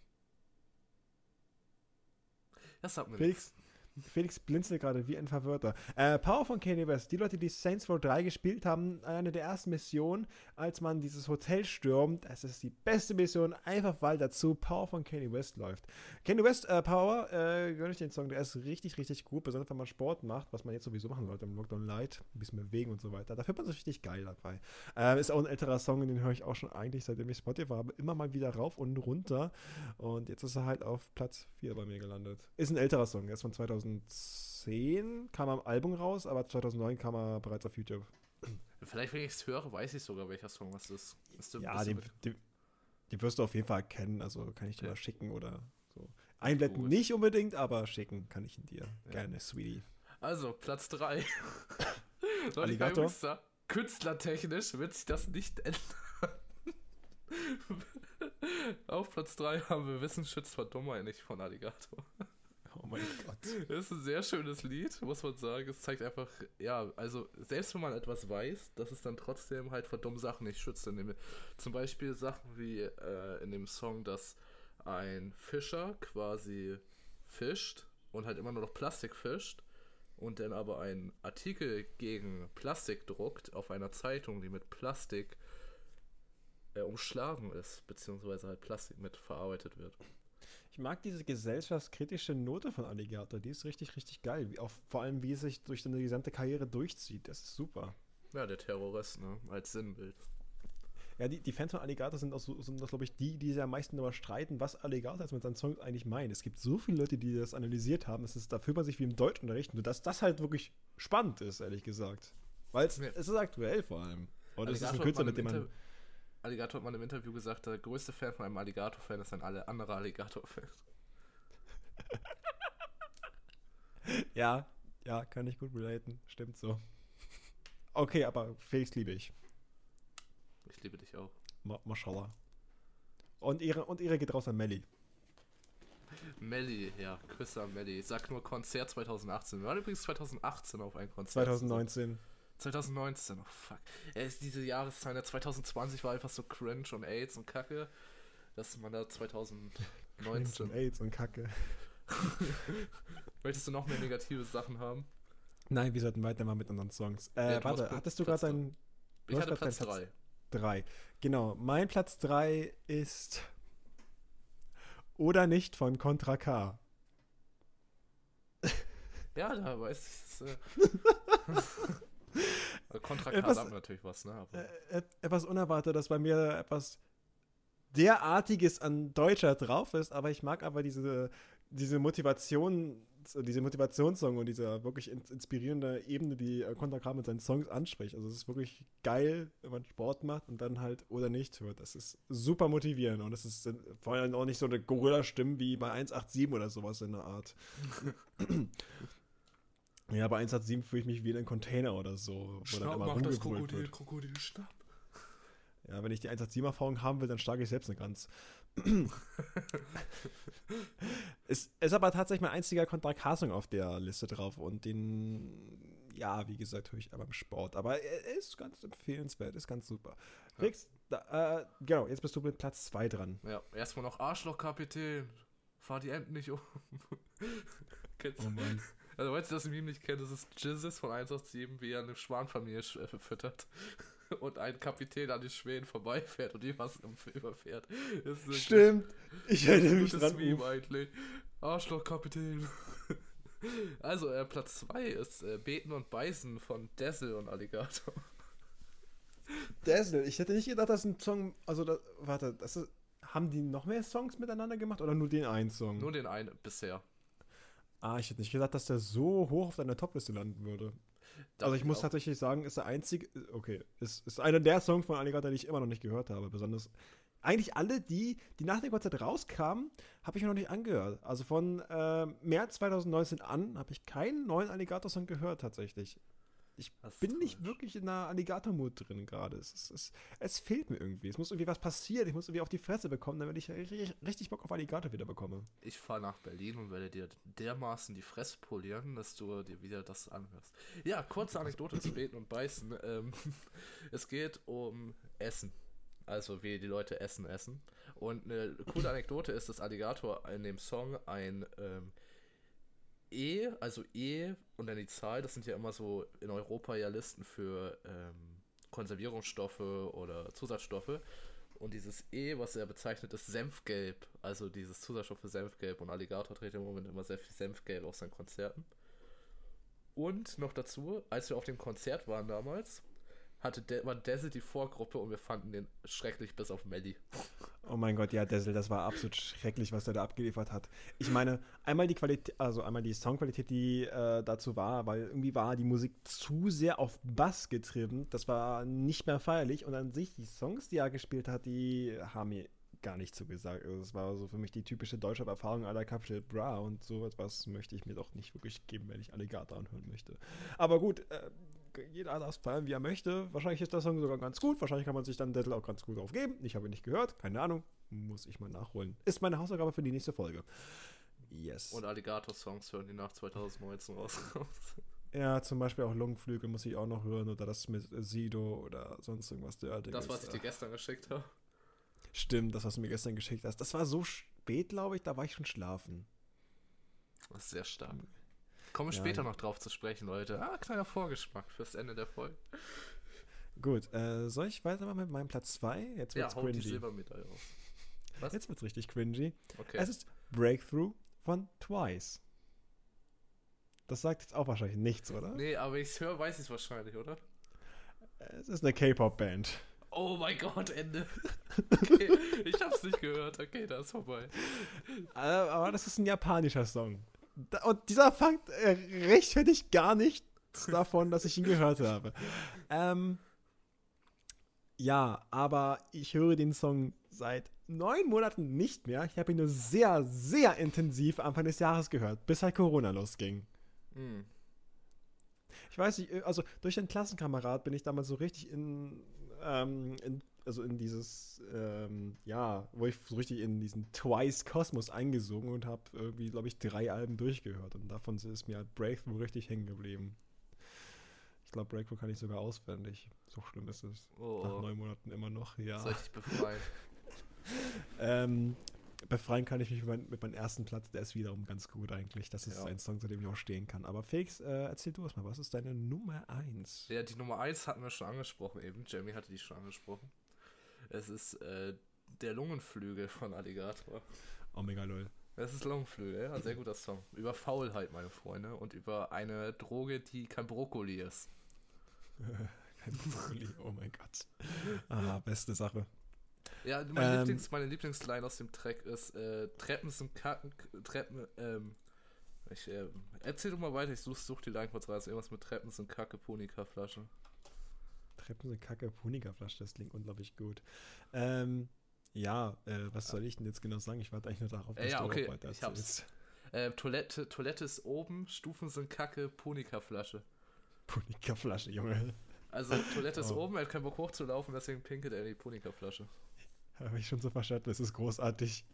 Das sagt mir Felix, Felix blinzelt gerade wie ein Verwirrter. Äh, Power von Kanye West. Die Leute, die Saints Row 3 gespielt haben, eine der ersten Missionen, als man dieses Hotel stürmt. Das ist die beste Mission, einfach weil dazu Power von Kanye West läuft. Kanye West, äh, Power, äh, gönne ich den Song, der ist richtig, richtig gut, besonders wenn man Sport macht, was man jetzt sowieso machen sollte im Lockdown Light, ein bisschen bewegen und so weiter. Da fühlt man sich richtig geil dabei. Ähm, ist auch ein älterer Song, den höre ich auch schon eigentlich, seitdem ich Spotify habe, immer mal wieder rauf und runter. Und jetzt ist er halt auf Platz 4 bei mir gelandet. Ist ein älterer Song, er ist von 2010, kam er am Album raus, aber 2009 kam er bereits auf YouTube. Vielleicht, wenn ich es höre, weiß ich sogar, welcher Song was ist. ist ja, die, die, die, wirst du auf jeden Fall kennen. Also kann ich dir ja. mal schicken oder so. Einblenden nicht unbedingt, aber schicken kann ich ihn dir. Ja. Gerne, Sweetie. Also, Platz 3. Alligator. Künstlertechnisch wird sich das nicht ändern. Auf Platz 3 haben wir Wissen schützt vor Dummheit nicht von Alligator. Oh mein Gott. Das ist ein sehr schönes Lied, muss man sagen. Es zeigt einfach, ja, also selbst wenn man etwas weiß, dass es dann trotzdem halt vor dummen Sachen nicht schützt. Zum Beispiel Sachen wie äh, in dem Song, dass ein Fischer quasi fischt und halt immer nur noch Plastik fischt und dann aber einen Artikel gegen Plastik druckt auf einer Zeitung, die mit Plastik äh, umschlagen ist, beziehungsweise halt Plastik mit verarbeitet wird. Ich mag diese gesellschaftskritische Note von Alligator, die ist richtig, richtig geil. Wie auch, vor allem, wie es sich durch seine gesamte Karriere durchzieht. Das ist super. Ja, der Terrorist, ne? Als Sinnbild. Ja, die, die Fans von Alligator sind, auch so, sind das, glaube ich, die, die sich am meisten darüber streiten, was Alligator jetzt mit seinen Songs eigentlich meint. Es gibt so viele Leute, die das analysiert haben. Es ist, da fühlt man sich wie im Deutschunterricht, nur dass das halt wirklich spannend ist, ehrlich gesagt. Weil ja. es ist aktuell vor allem. Und es ist ein Künstler, mit dem man. Alligator hat mal im Interview gesagt, der größte Fan von einem Alligator-Fan ist ein alle andere Alligator-Fan. ja, ja, kann ich gut relaten. Stimmt so. Okay, aber Felix liebe ich. Ich liebe dich auch. Ma Mashallah. Und ihre, und ihre geht raus an Melly. Melly, ja, Küsse an Melly. Ich sag nur Konzert 2018. Wir waren übrigens 2018 auf ein Konzert. 2019. 2019, oh fuck. Er ist diese Jahreszeit, 2020 war einfach so cringe und AIDS und Kacke, dass man da 2019. Cringe und AIDS und Kacke. Möchtest du noch mehr negative Sachen haben? Nein, wir sollten weitermachen mit unseren Songs. Äh, ja, warte, hattest du gerade deinen. Ich hatte Platz 3. 3. Genau, mein Platz 3 ist Oder nicht von Contra K. Ja, da weiß ich es. Äh Contra K etwas, natürlich was, ne? Äh, etwas unerwartet, dass bei mir etwas derartiges an Deutscher drauf ist, aber ich mag aber diese, diese Motivation, diese Motivationssong und diese wirklich inspirierende Ebene, die äh, Contra K mit seinen Songs anspricht. Also es ist wirklich geil, wenn man Sport macht und dann halt oder nicht hört. Das ist super motivierend und es ist vor allem auch nicht so eine Gorilla-Stimme wie bei 187 oder sowas in der Art. Ja, bei 187 fühle ich mich wie in einem Container oder so. Schnapp, dann immer mach das Krokodil, wird. Krokodil, schnapp. Ja, wenn ich die 187-Erfahrung haben will, dann schlage ich selbst eine Gans. es ist aber tatsächlich mein einziger Contra K-Song auf der Liste drauf und den, ja, wie gesagt, höre ich aber im Sport. Aber er ist ganz empfehlenswert, ist ganz super. Ja. Rix, da, äh, genau, jetzt bist du mit Platz 2 dran. Ja, erstmal noch Arschloch-Kapitän. Fahr die Enten nicht um. oh Mann. Also, falls ihr das Meme nicht kennt, das ist Jizzes von 187, wie er eine Schwanfamilie äh, füttert und ein Kapitän an den Schwänen vorbeifährt und die was überfährt. Stimmt. Ich erinnere mich dran. Meme eigentlich. Arschloch-Kapitän. Also, äh, Platz 2 ist äh, Beten und Beißen von Dazzle und Alligator. Dazzle, ich hätte nicht gedacht, dass ein Song, also, da, warte, das ist, haben die noch mehr Songs miteinander gemacht oder nur den einen Song? Nur den einen bisher. Ah, ich hätte nicht gedacht, dass der so hoch auf deiner Topliste landen würde. Darf also ich, muss auch. tatsächlich sagen, ist der einzige, okay, ist, ist einer der Songs von Alligator, die ich immer noch nicht gehört habe. Besonders, eigentlich alle die, die nach der Konzert rauskamen, habe ich mir noch nicht angehört. Also von äh, März 2019 an habe ich keinen neuen Alligator-Song gehört tatsächlich. Ich das bin nicht wirklich in einer Alligator-Mut drin gerade. Es, es, es, es, fehlt mir irgendwie. Es muss irgendwie was passieren. Ich muss irgendwie auf die Fresse bekommen, damit ich richtig, richtig Bock auf Alligator wieder bekomme. Ich fahre nach Berlin und werde dir dermaßen die Fresse polieren, dass du dir wieder das anhörst. Ja, kurze Anekdote zu Beten und Beißen. Ähm, es geht um Essen. Also wie die Leute Essen essen. Und eine coole Anekdote ist, dass Alligator in dem Song ein ähm, E, also E und dann die Zahl, das sind ja immer so in Europa ja Listen für ähm, Konservierungsstoffe oder Zusatzstoffe. Und dieses E, was er bezeichnet, ist Senfgelb. Also dieses Zusatzstoff für Senfgelb. Und Alligator trägt im Moment immer sehr viel Senfgelb auf seinen Konzerten. Und noch dazu, als wir auf dem Konzert waren damals, hatte De war Dazzle die Vorgruppe und wir fanden den schrecklich bis auf Melly. Oh mein Gott, ja, Dessel, das war absolut schrecklich, was er da abgeliefert hat. Ich meine, einmal die Qualität, also einmal die Songqualität, die äh, dazu war, weil irgendwie war die Musik zu sehr auf Bass getrieben. Das war nicht mehr feierlich. Und an sich, die Songs, die er gespielt hat, die haben mir gar nicht zugesagt. Also das war so für mich die typische deutsche Erfahrung aller Capital Bra und so etwas möchte ich mir doch nicht wirklich geben, wenn ich Alligator anhören möchte. Aber gut, äh, jeder darf feiern, wie er möchte. Wahrscheinlich ist der Song sogar ganz gut. Wahrscheinlich kann man sich dann Dettel auch ganz gut aufgeben. Ich habe ihn nicht gehört. Keine Ahnung. Muss ich mal nachholen. Ist meine Hausaufgabe für die nächste Folge. Yes. Und Alligator-Songs hören die nach 2019 raus. ja, zum Beispiel auch Lungenflügel muss ich auch noch hören. Oder das mit Sido oder sonst irgendwas derartiges. Das, was ich dir gestern geschickt habe. Stimmt, das, was du mir gestern geschickt hast. Das war so spät, glaube ich. Da war ich schon schlafen. Das ist sehr stark. Kommen wir ja, später noch drauf zu sprechen, Leute. Ah, kleiner Vorgeschmack fürs Ende der Folge. Gut, äh, soll ich weitermachen mit meinem Platz 2? Jetzt wird's ja, cringy. die Silbermedaille auf. Was? Jetzt wird's richtig cringy. Okay. Es ist Breakthrough von Twice. Das sagt jetzt auch wahrscheinlich nichts, oder? Nee, aber ich höre, weiß ich es wahrscheinlich, oder? Es ist eine K-Pop-Band. Oh mein Gott, Ende. Okay, ich hab's nicht gehört. Okay, da ist vorbei. Äh, aber das ist ein japanischer Song und dieser Fakt äh, rechtfertigt gar nichts davon, dass ich ihn gehört habe. Ähm, ja, aber ich höre den Song seit neun Monaten nicht mehr. Ich habe ihn nur sehr, sehr intensiv Anfang des Jahres gehört, bis halt Corona losging. Mhm. Ich weiß nicht, äh, also durch einen Klassenkamerad bin ich damals so richtig in, ähm, in also in dieses, ähm, ja, wo ich so richtig in diesen Twice-Kosmos eingesungen und habe irgendwie, glaube ich, drei Alben durchgehört. Und davon ist mir halt Breakthrough richtig hängen geblieben. Ich glaube, Breakthrough kann ich sogar auswendig. So schlimm ist es. Oh. Nach neun Monaten immer noch, ja. Soll ich dich befreien? ähm, befreien kann ich mich mit, mein, mit, meinem ersten Platz. Der ist wiederum ganz gut eigentlich. Das ist ja. ein Song, zu dem ich auch stehen kann. Aber Felix, äh, erzähl du erstmal, was ist deine Nummer 1? Ja, die Nummer 1 hatten wir schon angesprochen eben. Jamie hatte die schon angesprochen. Es ist äh, der Lungenflügel von Alligator. Omega lol. Es ist Lungenflügel, ja, sehr guter Song. Über Faulheit, meine Freunde, und über eine Droge, die kein Brokkoli ist. kein Brokkoli, oh mein Gott. Ah, beste Sache. Ja, meine, ähm, Lieblings, meine Lieblingsline aus dem Track ist äh, Treppen sind Kacken, Treppen, ähm, ich, äh, erzähl doch mal weiter, ich such, such die Line kurz raus. Irgendwas mit Treppen sind Kacke, Punika-Flasche. Treppen sind Kacke, Punika-Flasche, das klingt unglaublich gut. Ähm, ja, äh, was soll ich denn jetzt genau sagen? Ich warte eigentlich nur darauf, dass äh, ja, du okay, weiter ich hab's. Äh, Toilette, Toilette ist oben, Stufen sind Kacke, Punika-Flasche. Punika-Flasche, Junge. Also Toilette ist oh. oben, er hat keinen Bock hochzulaufen, deswegen pinkelt er die Punika-Flasche. Habe ich schon so verstanden, das ist großartig.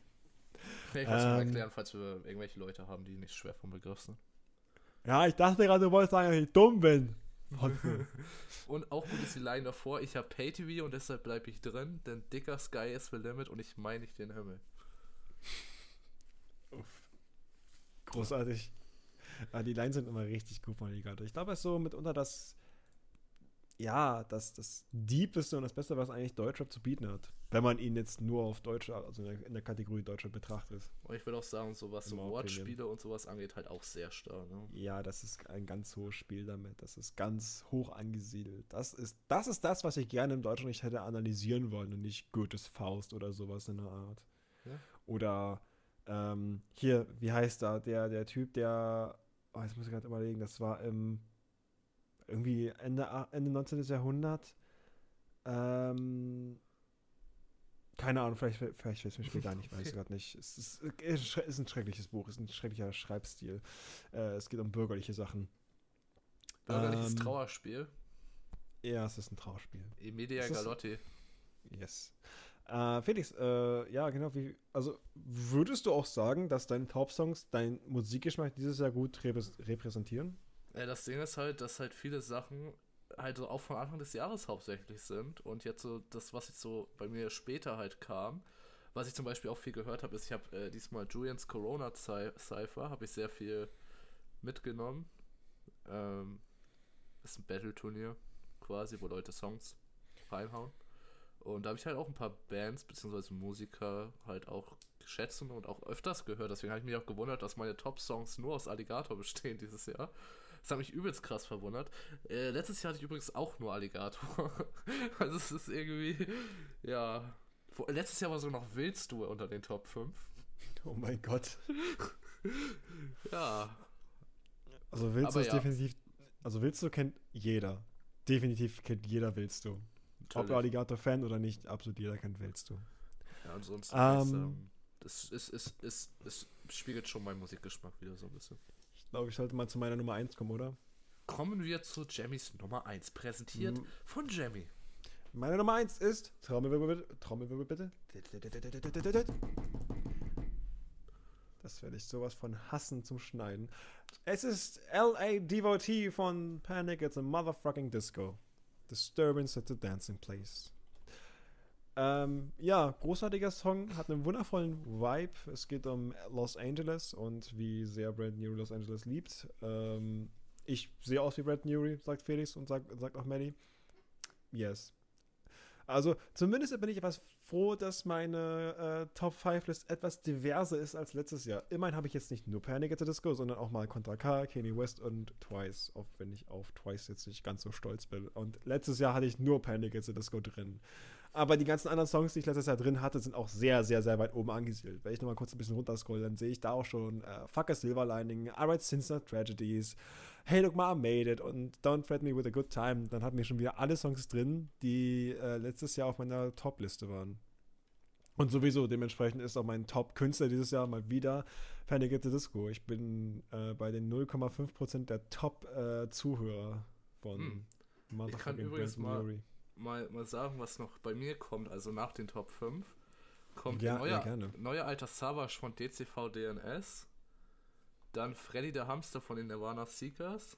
Ja, ich wollte es ähm, erklären, falls wir irgendwelche Leute haben, die nicht schwer vom Begriff sind. Ja, ich dachte gerade, du wolltest sagen, dass ich dumm bin. und auch gut ist die Line davor, ich habe Pay-TV und deshalb bleibe ich drin, denn dicker Sky is the limit und ich meine nicht den Himmel. Uff. Großartig. Ja, die Lines sind immer richtig gut von Alligator. Ich glaube, es ist so mitunter das ja, das, das Deepeste und das Beste, was eigentlich Deutschrap zu bieten hat. Wenn man ihn jetzt nur auf Deutsch, also in der, in der Kategorie Deutschrap betrachtet. Und ich würde auch sagen, so was so Wortspiele und sowas angeht, halt auch sehr stark. Ne? Ja, das ist ein ganz hohes Spiel damit. Das ist ganz hoch angesiedelt. Das ist, das ist das, was ich gerne im Deutschen nicht hätte analysieren wollen und nicht Goethes Faust oder sowas in der Art. Ja. Oder ähm, hier, wie heißt da, der, der Typ, der, oh, jetzt muss ich gerade überlegen, das war im irgendwie Ende, Ende 19. Jahrhundert. Ähm, keine Ahnung, vielleicht, vielleicht es mir später ein, ich weiß es gerade nicht. Es ist, es ist, ein schreckliches Buch, es ist ein schrecklicher Schreibstil. Äh, es geht um bürgerliche Sachen. Bürgerliches ähm, Trauerspiel? Ja, es ist ein Trauerspiel. Emilia Galotti. Yes. Äh, Felix, äh, ja, genau, wie, also würdest du auch sagen, dass deine Top-Songs deinen Musikgeschmack dieses Jahr gut repräsentieren? Ja, das Ding ist halt, dass halt viele Sachen halt auch von Anfang des Jahres hauptsächlich sind und jetzt so das, was jetzt so bei mir später halt kam, was ich zum Beispiel auch viel gehört habe, ist, ich habe äh, diesmal Julians Corona Cypher, habe ich sehr viel mitgenommen. Ähm, ist ein Battle-Turnier quasi, wo Leute Songs reinhauen. Und da habe ich halt auch ein paar Bands bzw. Musiker halt auch geschätzt und auch öfters gehört. Deswegen habe ich mich auch gewundert, dass meine Top-Songs nur aus Alligator bestehen dieses Jahr. Das hat mich übelst krass verwundert. Äh, letztes Jahr hatte ich übrigens auch nur Alligator. also es ist irgendwie, ja, Letztes Jahr war so noch Willst du unter den Top 5. Oh mein Gott. ja. Also willst du ist ja. definitiv. Also willst du kennt jeder. Definitiv kennt jeder willst du. Ob Alligator-Fan oder nicht, absolut jeder kennt willst du. Ja, ansonsten um, ist, ähm, das ist, ist, ist, ist, spiegelt schon meinen Musikgeschmack wieder so ein bisschen. Ich glaube, ich sollte mal zu meiner Nummer 1 kommen, oder? Kommen wir zu Jammys Nummer 1, präsentiert mhm. von Jammy. Meine Nummer 1 ist Trommelwirbel bitte. Trommelwirbel bitte. Das werde ich sowas von hassen zum Schneiden. Es ist L.A. Devotee von Panic It's a Motherfucking Disco. Disturbance at the Dancing Place. Ähm, ja, großartiger Song, hat einen wundervollen Vibe. Es geht um Los Angeles und wie sehr Brad Newry Los Angeles liebt. Ähm, ich sehe aus wie Brad Newry, sagt Felix und sagt, sagt auch Maddie. Yes. Also zumindest bin ich etwas froh, dass meine äh, Top 5 List etwas diverser ist als letztes Jahr. Immerhin habe ich jetzt nicht nur Panic at the Disco, sondern auch mal Contra K, Kanye West und Twice, auch wenn ich auf Twice jetzt nicht ganz so stolz bin. Und letztes Jahr hatte ich nur Panic at the Disco drin. Aber die ganzen anderen Songs, die ich letztes Jahr drin hatte, sind auch sehr, sehr, sehr weit oben angesiedelt. Wenn ich nochmal kurz ein bisschen runterscroll, dann sehe ich da auch schon äh, Fuck a Silver Lining, Alright Since Tragedies, Hey Look Ma Made It und Don't Threat Me With a Good Time. Dann hatten wir schon wieder alle Songs drin, die äh, letztes Jahr auf meiner Top-Liste waren. Und sowieso, dementsprechend ist auch mein Top-Künstler dieses Jahr mal wieder Panic at the Disco. Ich bin äh, bei den 0,5% der Top-Zuhörer äh, von hm. Ich kann übrigens mal, mal, mal sagen, was noch bei mir kommt. Also nach den Top 5 kommt ja, neuer, ja, neuer alter Savage von DCV DNS. Dann Freddy der Hamster von den Nirvana Seekers.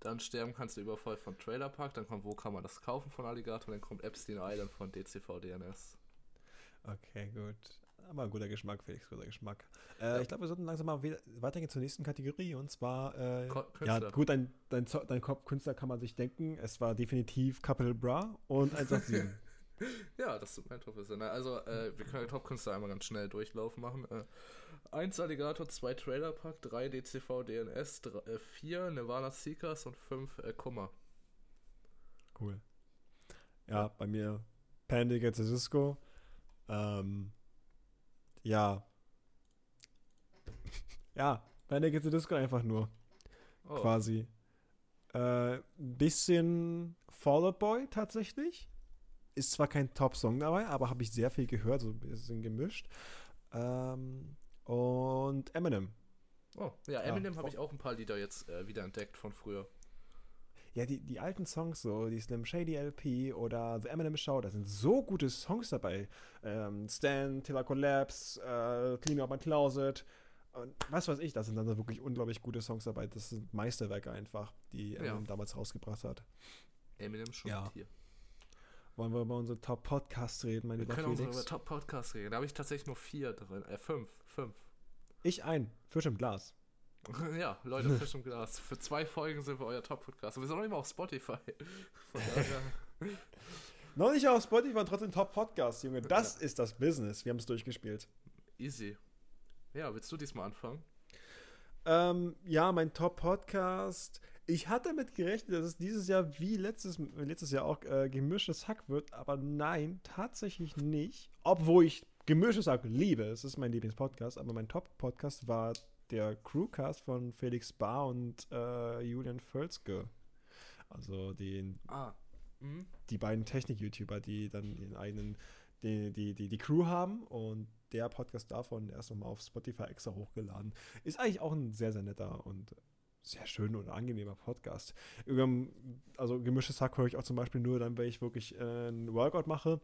Dann Sterben kannst du übervoll von Trailer Park. Dann kommt Wo kann man das kaufen von Alligator. Dann kommt Epstein Island von DCV DNS. Okay, gut. Aber guter Geschmack, Felix, guter Geschmack. Äh, ja. Ich glaube, wir sollten langsam mal weitergehen zur nächsten Kategorie. Und zwar, äh, ja, gut, dein, dein, dein Kopfkünstler kann man sich denken. Es war definitiv Capital Bra und 187. ja, das ist mein Top. Also, äh, wir können den Top-Künstler einmal ganz schnell durchlaufen machen. Äh, 1 Alligator, 2 Trailer Park, 3 DCV DNS, 3, 4 Nirvana Seekers und 5 äh, Kummer. Cool. Ja, bei mir Panic at the Cisco. Ähm, ja. ja, Panic at the Disco einfach nur. Oh. Quasi. Äh, bisschen Fall Out Boy tatsächlich. Ist zwar kein Top-Song dabei, aber habe ich sehr viel gehört, so ein bisschen gemischt. Ähm, und Eminem. Oh, ja, Eminem ja, habe ich auch ein paar Lieder jetzt äh, wieder entdeckt von früher. Ja, die, die alten Songs, so die Slim Shady LP oder The Eminem Show, da sind so gute Songs dabei. Ähm, Stand, Till I Collapse, äh, Clean Up My Closet. Und was weiß ich, da sind dann so wirklich unglaublich gute Songs dabei. Das sind Meisterwerke einfach, die Eminem ja. damals rausgebracht hat. Eminem schon ja. hier. Wollen wir über unsere Top-Podcasts reden, mein lieber Felix? Wir können über Top-Podcasts reden. Da habe ich tatsächlich nur vier drin. Äh, fünf. Fünf. Ich ein. Fisch im Glas. Ja, Leute, Fisch im Glas. Für zwei Folgen sind wir euer Top-Podcast. Wir sind noch nicht mal auf Spotify. Von daher. noch nicht auf Spotify und trotzdem Top-Podcast, Junge. Das ja. ist das Business. Wir haben es durchgespielt. Easy. Ja, willst du diesmal anfangen? Ähm, ja, mein Top-Podcast. Ich hatte damit gerechnet, dass es dieses Jahr wie letztes, letztes Jahr auch äh, gemischtes Hack wird, aber nein, tatsächlich nicht. Obwohl ich gemischtes Hack liebe. Es ist mein Lieblingspodcast, aber mein Top-Podcast war der Crewcast von Felix Bar und äh, Julian Völzke. Also den, ah. mhm. die beiden Technik-YouTuber, die dann ihren eigenen, die, die, die, die Crew haben und der Podcast davon erst nochmal auf Spotify extra hochgeladen. Ist eigentlich auch ein sehr, sehr netter und sehr schön und angenehmer Podcast. Also gemischtes Hack höre ich auch zum Beispiel nur dann, wenn ich wirklich äh, einen Workout mache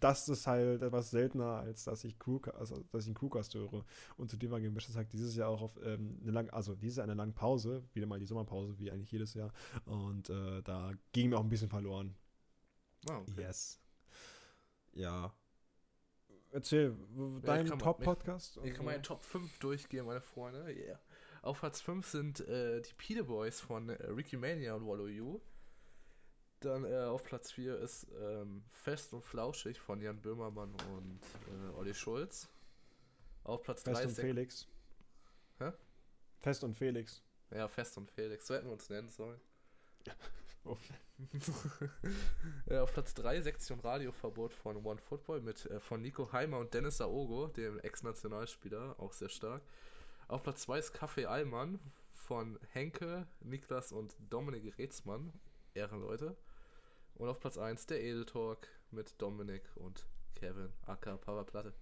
das ist halt etwas seltener, als dass ich Crew, also dass ich einen Crewcast höre. Und zudem war gemischtes Hack dieses Jahr auch auf ähm, eine lange, also dieses Jahr eine lange Pause, wieder mal die Sommerpause, wie eigentlich jedes Jahr. Und äh, da ging mir auch ein bisschen verloren. Oh, okay. Yes. Ja. Erzähl, dein ja, Top-Podcast? Ich kann meine Top 5 durchgehen, meine Freunde. Yeah. Auf Platz 5 sind äh, die Pide Boys von äh, Ricky Mania und Wallow You. Dann äh, auf Platz 4 ist ähm, Fest und Flauschig von Jan Böhmermann und äh, Olli Schulz. Auf Platz 3 Fest und Felix. Hä? Fest und Felix. Ja, Fest und Felix. So hätten wir uns nennen sollen. Oh. ja, auf Platz 3 Sektion Radioverbot von One Football mit äh, von Nico Heimer und Dennis Aogo, dem Ex-Nationalspieler, auch sehr stark. Auf Platz 2 ist Kaffee Allmann von Henke, Niklas und Dominik Reetzmann, Ehrenleute. Und auf Platz 1 der Edel Talk mit Dominik und Kevin, aka Papa Platte.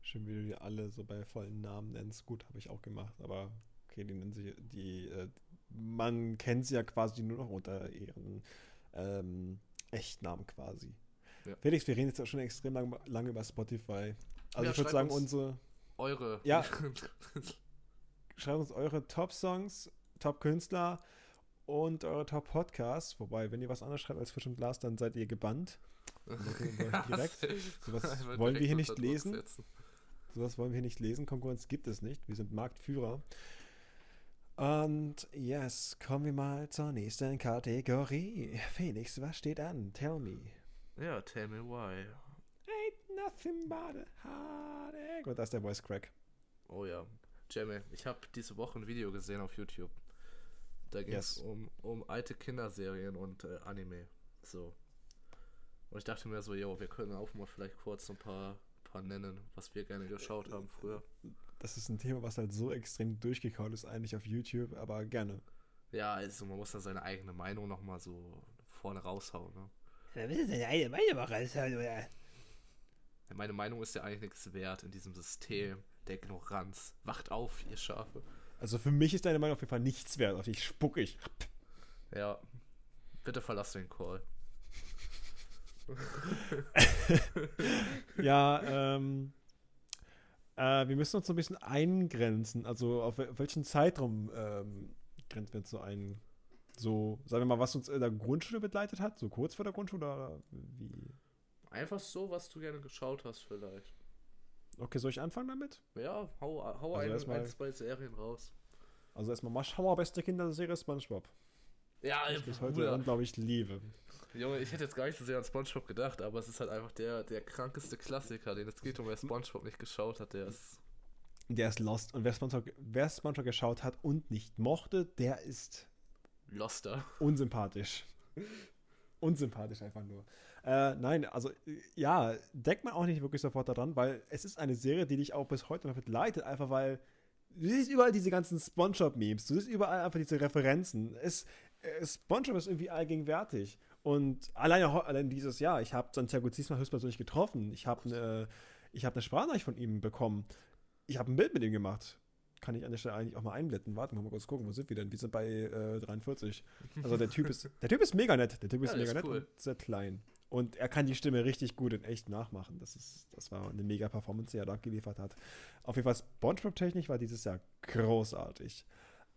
Schön, wie du die alle so bei vollen Namen nennst. Gut, habe ich auch gemacht, aber okay, die nennen sie, die, äh, man kennt sie ja quasi nur noch unter ihren ähm, Echtnamen quasi. Ja. Felix, wir reden jetzt auch schon extrem lange lang über Spotify. Also ja, ich würde sagen, unsere. Eure. Ja. schreibt uns eure Top-Songs, Top-Künstler und eure Top-Podcasts. Wobei, wenn ihr was anderes schreibt als Fisch und Glas, dann seid ihr gebannt. direkt. Sowas wollen wir hier nicht lesen. Sowas wollen wir hier nicht lesen. Konkurrenz gibt es nicht. Wir sind Marktführer. Und yes, kommen wir mal zur nächsten Kategorie. Felix, was steht an? Tell me. Ja, tell me why. Ain't nothing but a heartache. Und da ist der Voice Crack. Oh ja. Jamie, ich habe diese Woche ein Video gesehen auf YouTube. Da ging es yes. um, um alte Kinderserien und äh, Anime. So. Und ich dachte mir so, yo, wir können auch mal vielleicht kurz ein paar, paar nennen, was wir gerne geschaut haben früher das ist ein Thema, was halt so extrem durchgekaut ist eigentlich auf YouTube, aber gerne. Ja, also man muss da seine eigene Meinung nochmal so vorne raushauen, ne? Da müssen seine eigene Meinung mal raushauen, oder? Meine Meinung ist ja eigentlich nichts wert in diesem System der Ignoranz. Wacht auf, ihr Schafe. Also für mich ist deine Meinung auf jeden Fall nichts wert, auf dich spuck ich. Ja, bitte verlass den Call. ja, ähm, äh, wir müssen uns so ein bisschen eingrenzen. Also auf welchen Zeitraum ähm, grenzen wir uns so ein? So, sagen wir mal, was uns in der Grundschule begleitet hat? So kurz vor der Grundschule oder wie? Einfach so, was du gerne geschaut hast, vielleicht. Okay, soll ich anfangen damit? Ja, hau, hau also ein, ein, zwei Serien raus. Also erstmal Maschauer beste Kinderserie SpongeBob. Ja, ich bis heute unglaublich liebe. Junge, ich hätte jetzt gar nicht so sehr an Spongebob gedacht, aber es ist halt einfach der, der krankeste Klassiker, den es geht und wer Spongebob nicht geschaut hat, der ist. Der ist lost. Und wer Spongebob, wer Spongebob geschaut hat und nicht mochte, der ist. Loster. Unsympathisch. unsympathisch einfach nur. Äh, nein, also ja, denkt man auch nicht wirklich sofort daran, weil es ist eine Serie, die dich auch bis heute noch begleitet, einfach weil du siehst überall diese ganzen Spongebob-Memes, du siehst überall einfach diese Referenzen. Es, äh, Spongebob ist irgendwie allgegenwärtig. Und alleine, allein dieses Jahr, ich habe Santiago Ziesma höchstpersönlich getroffen. Ich habe eine hab ne Sprachnachricht von ihm bekommen. Ich habe ein Bild mit ihm gemacht. Kann ich an der Stelle eigentlich auch mal einblenden? Warte mal kurz gucken, wo sind wir denn? Wir sind bei äh, 43. Also der Typ ist, der Typ ist mega nett. Der Typ ist ja, mega ist nett cool. und sehr klein. Und er kann die Stimme richtig gut in echt nachmachen. Das, ist, das war eine mega Performance, die er da geliefert hat. Auf jeden Fall, Spongebob-Technik war dieses Jahr großartig.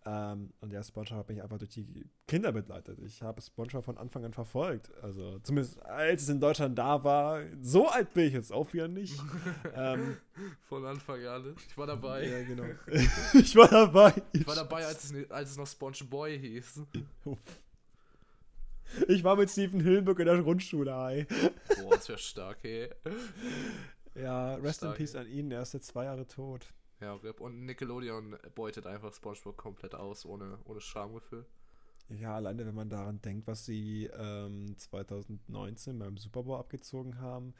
Ähm, und ja, Spongebob hat mich einfach durch die Kinder begleitet. Ich habe Spongebob von Anfang an verfolgt. Also zumindest als es in Deutschland da war. So alt bin ich jetzt auch wieder nicht. ähm, von Anfang an. Ich war dabei. Ja, genau. ich war dabei. Ich war dabei, als es, als es noch SpongeBoy hieß. Ich war mit Stephen Hillenburg in der Grundschule, hi. Boah, das wäre stark, ey. Ja, rest stark, in peace ey. an ihn. Er ist jetzt zwei Jahre tot. Ja, RIP. Und Nickelodeon beutet einfach SpongeBob komplett aus, ohne, ohne Schamgefühl. Ja, alleine wenn man daran denkt, was sie ähm, 2019 beim Super Bowl abgezogen haben.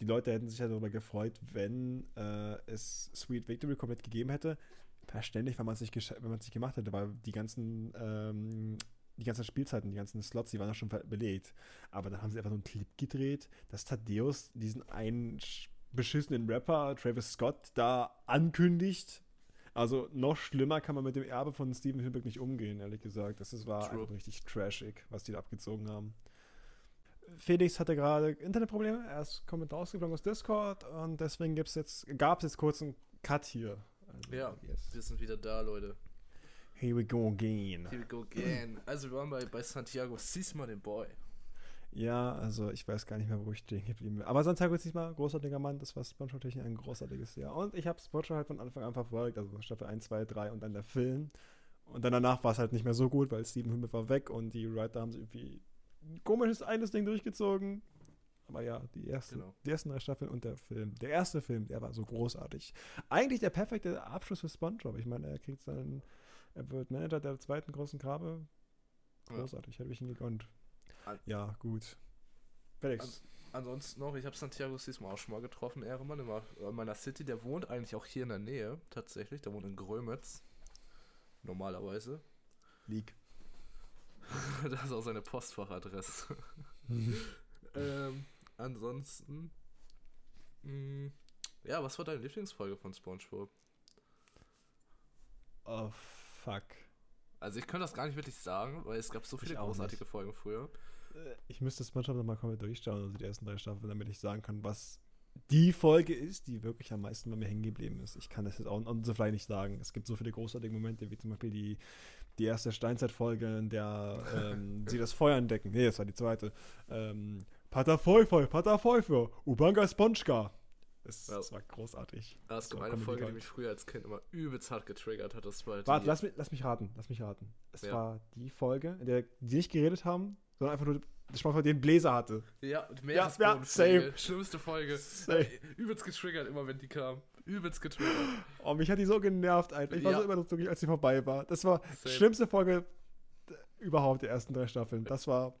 Die Leute hätten sich ja darüber gefreut, wenn äh, es Sweet Victory komplett gegeben hätte. Verständlich, wenn man es nicht, wenn man es nicht gemacht hätte, weil die ganzen, ähm, die ganzen Spielzeiten, die ganzen Slots, die waren ja schon belegt. Aber dann haben sie einfach so einen Clip gedreht, dass Thaddeus diesen einen beschissenen Rapper Travis Scott da ankündigt. Also noch schlimmer kann man mit dem Erbe von Steven Hilberg nicht umgehen, ehrlich gesagt. Das ist, war richtig trashig, was die da abgezogen haben. Felix hatte gerade Internetprobleme. Er ist komplett rausgeflogen aus Discord und deswegen gibt's jetzt, gab es jetzt kurz einen Cut hier. Also, ja, yes. wir sind wieder da, Leute. Here we go again. Here we go again. Also wir waren bei, bei Santiago Sisma, den Boy. Ja, also ich weiß gar nicht mehr, wo ich stehen geblieben bin. Aber Santiago ist diesmal großartiger Mann, das war Spongebob-technisch ein großartiges Jahr. Und ich habe Spongebob halt von Anfang an verfolgt, also Staffel 1, 2, 3 und dann der Film. Und dann danach war es halt nicht mehr so gut, weil Steven Himmel war weg und die Writer haben sich irgendwie ein komisches eines Ding durchgezogen. Aber ja, die, erste, genau. die ersten drei Staffeln und der Film. Der erste Film, der war so großartig. Eigentlich der perfekte Abschluss für SpongeBob. Ich meine, er kriegt seinen, er wird Manager der zweiten großen Grabe Großartig, hätte ich ihn gegönnt. An- Ja, gut. Felix. Ansonsten noch, ich habe Santiago diesmal auch schon mal getroffen, Ehrenmann, in ma- in meiner City. Der wohnt eigentlich auch hier in der Nähe, tatsächlich. Der wohnt in Grömitz. Normalerweise. League. das ist auch seine Postfachadresse. ähm, ansonsten. Mh, ja, was war deine Lieblingsfolge von SpongeBob? oh, fuck. Also, ich könnte das gar nicht wirklich sagen, weil es gab so viele großartige nicht. Folgen früher. Äh, Ich müsste SpongeBob nochmal komplett durchschauen, also die ersten drei Staffeln, damit ich sagen kann, was die Folge ist, die wirklich am meisten bei mir hängen geblieben ist. Ich kann das jetzt auch on the fly nicht sagen. Es gibt so viele großartige Momente, wie zum Beispiel die, die erste Steinzeitfolge, in der ähm, sie das Feuer entdecken. Nee, das war die zweite. Ähm, Pater Pfeuffer, Ubanga Sponchka. Das, Ja. war großartig. Aber es Das gab eine Folge, die mich früher als Kind immer übelst hart getriggert hat. Das war die. Warte, lass mich, lass mich raten, lass mich raten. Es Ja. war die Folge, in der die nicht geredet haben, sondern einfach nur das Spongebob den Bläser hatte. Ja, die Ja, Meeresbodenpflege. same. Schlimmste Folge. Same. Äh, Übelst getriggert, immer wenn die kam. Übelst getriggert. Oh, mich hat die so genervt einfach. Ich war Ja. so überdrücklich, als sie vorbei war. Das war die Same. schlimmste Folge überhaupt der ersten drei Staffeln. Das war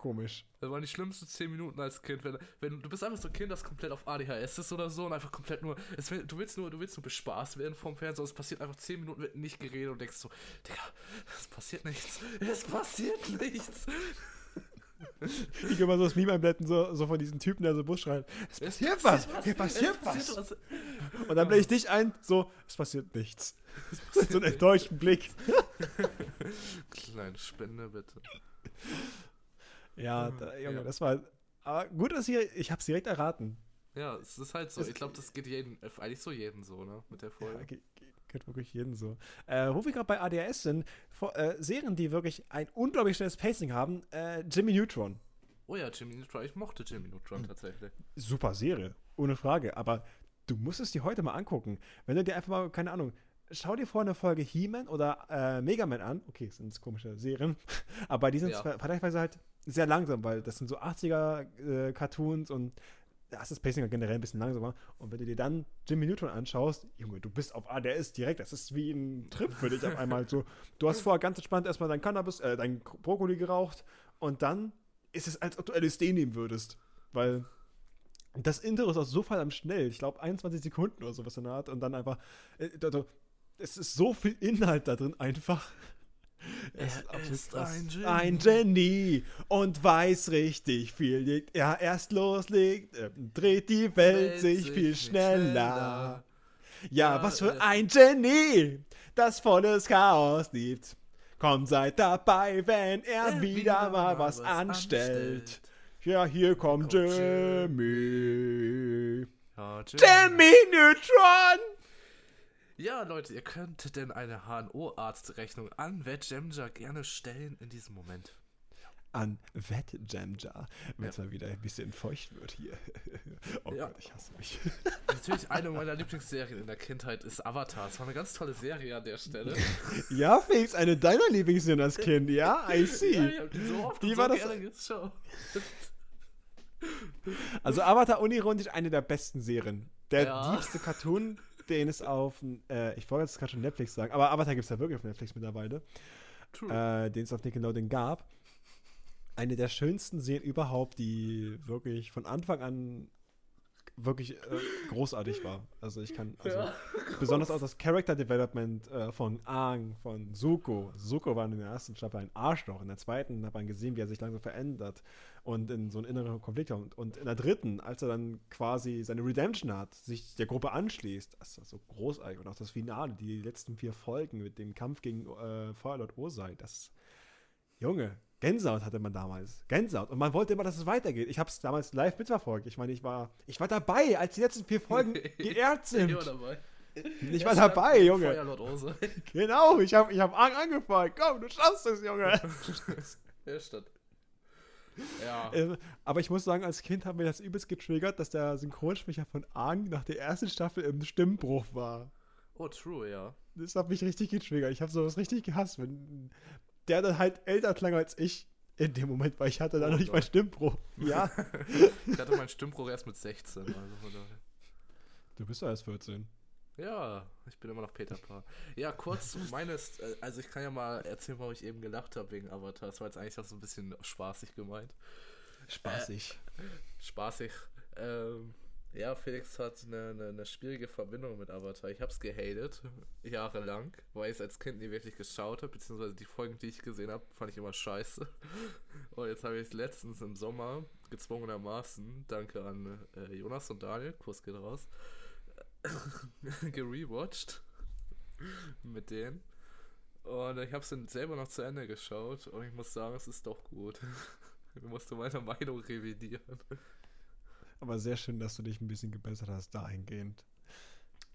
komisch. Das waren die schlimmsten 10 Minuten als Kind. Wenn, wenn du bist einfach so ein Kind, das komplett auf ADHS ist oder so und einfach komplett nur. Es, du willst nur, du willst nur bespaßt werden vom Fernseher. Es passiert einfach 10 Minuten, wird nicht geredet und denkst so, Digga, es passiert nichts. Es passiert nichts. Ich mal so das Meme einblenden, so, so von diesen Typen, der so Bus schreit. Es passiert was, hier passiert es was. was. Und dann blende ich dich ein, so, es passiert nichts. Mit so einem enttäuschten Blick. Kleine Spende, bitte. Ja, da, Junge, Ja. das war. Aber gut, dass ihr. Ich hab's direkt erraten. Ja, es ist halt so. Es- Ich glaube, das geht jeden, äh, eigentlich so jeden so, ne? Mit der Ja, Folge. geht, geht, geht wirklich jeden so. Äh, wo wir gerade bei ADHS sind, vor, äh, Serien, die wirklich ein unglaublich schnelles Pacing haben, äh, Jimmy Neutron. Oh ja, Jimmy Neutron. Ich mochte Jimmy Neutron tatsächlich. Super Serie, ohne Frage. Aber du musst es dir heute mal angucken. Wenn du dir einfach mal, keine Ahnung, schau dir vor eine Folge He-Man oder äh, Mega Man an. Okay, das sind komische Serien. Aber die sind Ja. vergleichsweise halt sehr langsam, weil das sind so 80er-Cartoons und da ist das Pacing halt generell ein bisschen langsamer. Und wenn du dir dann Jimmy Neutron anschaust, Junge, du bist auf ADS direkt. Das ist wie ein Trip für dich auf einmal. So, du hast vorher ganz entspannt erstmal dein Cannabis, äh, dein Brokkoli geraucht und dann ist es, als ob du LSD nehmen würdest. Weil das Intro ist auch so verdammt schnell. Ich glaube 21 Sekunden oder sowas in der Art. Und dann einfach. Äh, also, es ist so viel Inhalt da drin einfach. Es Er ist krass. ein Genie. ein Genie und weiß richtig viel. Ja, erst loslegt, äh, dreht die Welt sich viel schneller. Ja, Ja, was für ein Genie, das volles Chaos liebt. Komm, seid dabei, wenn er Er wieder, mal was anstellt. Ja, hier kommt kommt Jimmy. Ja, Jimmy Neutron! Ja, Leute, ihr könntet denn eine HNO-Arztrechnung an Wetjamja gerne stellen in diesem Moment. An Wettjamjar, wenn es Ja. mal wieder ein bisschen feucht wird hier. oh Ja. Gott, ich hasse mich. Natürlich eine meiner Lieblingsserien in der Kindheit ist Avatar. Es war eine ganz tolle Serie an der Stelle. Ja, Felix, eine deiner Lieblingsserien als Kind, ja? I see. Ja, ich hab die so oft Wie und war so das- gerne geschaut. Also Avatar unironisch eine der besten Serien. Der Ja. liebste Cartoon, den es auf, äh, ich wollte jetzt gerade schon Netflix sagen, aber Avatar gibt es ja wirklich auf Netflix mittlerweile, True. äh, den es auf Nickelodeon gab. Eine der schönsten Serien überhaupt, die wirklich von Anfang an wirklich äh, großartig war. Also ich kann, also ja. besonders auch das Character Development äh, von Aang, von Zuko. Zuko war in der ersten Staffel ein Arschloch. In der zweiten hat man gesehen, wie er sich langsam verändert und in so einen inneren Konflikt kommt. Und in der dritten, als er dann quasi seine Redemption hat, sich der Gruppe anschließt, das ist so großartig. Und auch das Finale, die letzten vier Folgen mit dem Kampf gegen äh, Feuerlord Osei, das Junge, Gänsehaut hatte man damals. Gänsehaut. Und man wollte immer, dass es weitergeht. Ich habe es damals live mitverfolgt. Ich meine, ich war, ich war dabei, als die letzten vier Folgen geehrt sind. Ich war dabei. Ich war dabei, Junge. Feuerlord Ose. Genau, ich habe ich hab Ang angefangen. Komm, du schaffst es, Junge. Der stand. Ja. Äh, Aber ich muss sagen, als Kind hat mir das übelst getriggert, dass der Synchronsprecher von Ang nach der ersten Staffel im Stimmbruch war. Oh, true, ja. Das hat mich richtig getriggert. Ich habe sowas richtig gehasst, wenn der dann halt älter klang als ich in dem Moment, weil ich hatte dann Oh noch nicht Gott. Stimmbruch. Ja. Ich hatte meinen Stimmbruch erst mit 16. Also. Du bist ja erst 14. Ja, ich bin immer noch Peter Pan. Ja, kurz meines, äh, also ich kann ja mal erzählen, warum ich eben gelacht habe wegen Avatar. Das war jetzt eigentlich auch so ein bisschen spaßig gemeint. Spaßig. Äh, spaßig. Ähm, ja, Felix hat eine, eine, eine, schwierige Verbindung mit Avatar. Ich hab's gehatet, jahrelang, weil ich es als Kind nie wirklich geschaut habe, beziehungsweise die Folgen, die ich gesehen habe, fand ich immer scheiße. Und jetzt habe ich es letztens im Sommer, gezwungenermaßen, danke an äh, Jonas und Daniel, Kurs geht raus, gerewatcht mit denen. Und ich habe es dann selber noch zu Ende geschaut und ich muss sagen, es ist doch gut. Ich musste meine Meinung revidieren. Aber sehr schön, dass du dich ein bisschen gebessert hast dahingehend.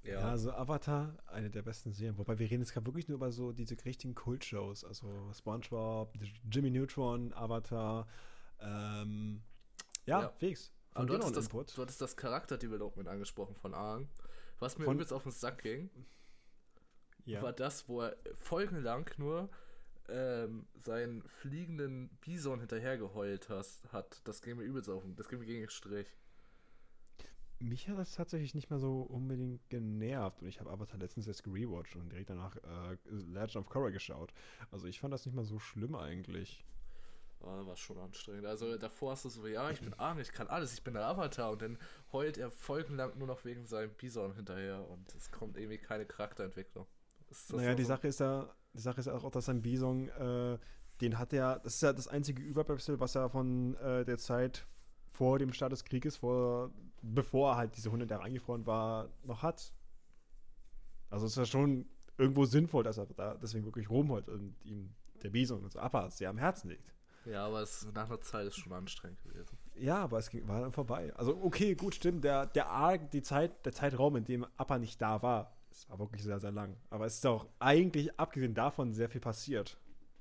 Ja. ja, also Avatar, eine der besten Serien. Wobei wir reden jetzt gerade wirklich nur über so diese richtigen Kult-Shows. Also SpongeBob, Jimmy Neutron, Avatar. Ähm, ja, ja. Felix. Aber du hattest, das, du hattest das Charakter-Development angesprochen von Aang. Was mir von, übelst auf den Sack ging, ja. war das, wo er folgenlang nur ähm, seinen fliegenden Bison hinterhergeheult hast, hat. Das ging mir übelst auf den, das ging mir gegen den Strich mich hat das tatsächlich nicht mehr so unbedingt genervt. Und ich habe Avatar letztens erst gerewatcht und direkt danach äh, Legend of Korra geschaut. Also ich fand das nicht mal so schlimm eigentlich. Oh, war schon anstrengend. Also davor hast du so, ja, ich bin arm, ich kann alles, ich bin der Avatar. Und dann heult er folgenlang nur noch wegen seinem Bison hinterher. Und es kommt irgendwie keine Charakterentwicklung. Naja, die so? Sache ist ja, die Sache ist auch, dass sein Bison, äh, den hat er, das ist ja das einzige Überbleibsel, was er von äh, der Zeit vor dem Start des Krieges, vor bevor er halt diese 100 Jahre eingefroren war, noch hat. Also es ist ja schon irgendwo sinnvoll, dass er da deswegen wirklich rumholt und ihm der Bison und so Appa sehr am Herzen liegt. Ja, aber es nach einer Zeit ist schon anstrengend gewesen. Ja, aber es ging, war dann vorbei. Also okay, gut, stimmt. Der, der Arc, die Zeit, der Zeitraum, in dem Appa nicht da war, es war wirklich sehr, sehr lang. Aber es ist auch eigentlich, abgesehen davon, sehr viel passiert.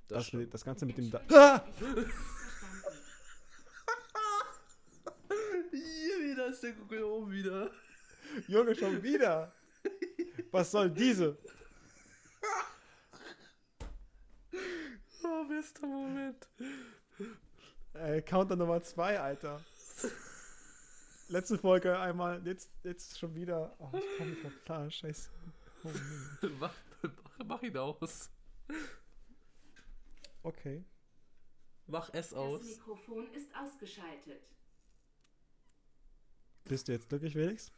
Das, das, das Ganze mit dem... Da ah! da ist der Google oben wieder. Junge, schon wieder. Was soll diese? Oh, bester Moment. Äh, Counter Nummer 2, Alter. Letzte Folge einmal, jetzt, jetzt schon wieder. Oh, ich komme nicht auf klar, scheiße. Oh, mach, mach, mach ihn aus. Okay. Mach es aus. Das Mikrofon ist ausgeschaltet. Bist du jetzt glücklich, Felix?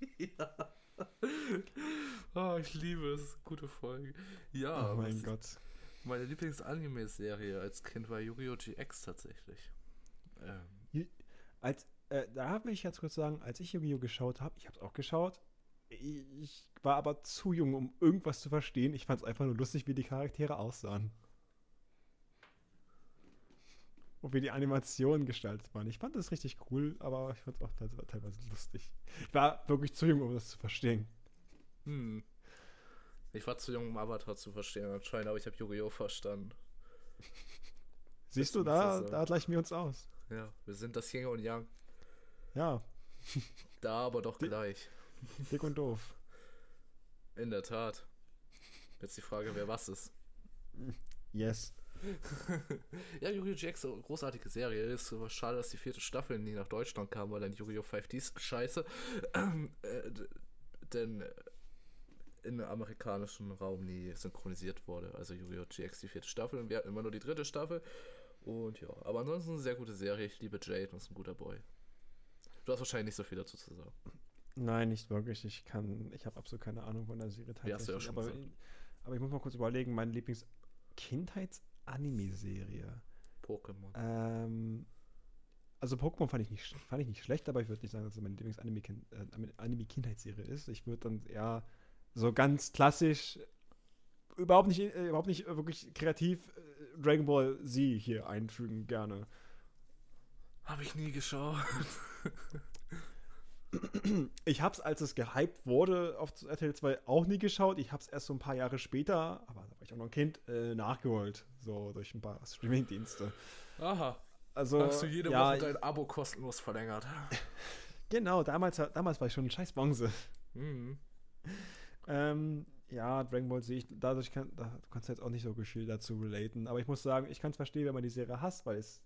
ja. Oh, ich liebe es. Gute Folge. Ja. Oh mein Gott. Meine Lieblings-Anime-Serie als Kind war Yu-Gi-Oh! GX tatsächlich. Ähm. Als, äh, da will ich jetzt kurz sagen, als ich Yu-Gi-Oh! geschaut habe, ich habe es auch geschaut, ich war aber zu jung, um irgendwas zu verstehen. Ich fand es einfach nur lustig, wie die Charaktere aussahen und wie die Animationen gestaltet waren. Ich fand das richtig cool, aber ich fand es auch teilweise lustig. Ich war wirklich zu jung, um das zu verstehen. Hm. Ich war zu jung, um Avatar zu verstehen anscheinend, aber ich habe Yu-Gi-Oh! verstanden. Siehst du, da, da gleichen wir uns aus. Ja, wir sind das Yin und Yang. Ja. Da aber doch gleich. Dick und doof. In der Tat. Jetzt die Frage, wer was ist. Yes. ja, Yu-Gi-Oh! GX, großartige Serie. Ist aber schade, dass die vierte Staffel nie nach Deutschland kam, weil dann Yu-Gi-Oh! 5D ist scheiße. äh, denn im amerikanischen Raum nie synchronisiert wurde. Also Yu-Gi-Oh! GX die vierte Staffel und wir hatten immer nur die dritte Staffel. Und ja, aber ansonsten eine sehr gute Serie. Ich liebe Jade und ist ein guter Boy. Du hast wahrscheinlich nicht so viel dazu zu sagen. Nein, nicht wirklich. Ich kann, ich habe absolut keine Ahnung von der Serie tatsächlich. Ja, aber, aber, ich muss mal kurz überlegen, mein Lieblings-Kindheits- Anime-Serie. Pokémon. Ähm, also Pokémon fand ich nicht, fand ich nicht schlecht, aber ich würde nicht sagen, dass es meine Lieblings-Anime-Kindheitsserie äh, ist. Ich würde dann eher so ganz klassisch, überhaupt nicht, äh, überhaupt nicht wirklich kreativ äh, Dragon Ball Z hier einfügen, gerne. Habe ich nie geschaut. ich habe es, als es gehypt wurde auf RTL 2, auch nie geschaut. Ich habe es erst so ein paar Jahre später, aber da war ich auch noch ein Kind, äh, nachgeholt. So durch ein paar Streaming-Dienste. Aha. Also, Hast du jede ja, Woche dein Abo kostenlos verlängert? genau, damals, damals war ich schon ein scheiß Bonze. Mhm. Ähm, ja, Dragon Ball sehe ich, dadurch kann, da, du kannst jetzt auch nicht so viel dazu relaten. Aber ich muss sagen, ich kann es verstehen, wenn man die Serie hasst, weil es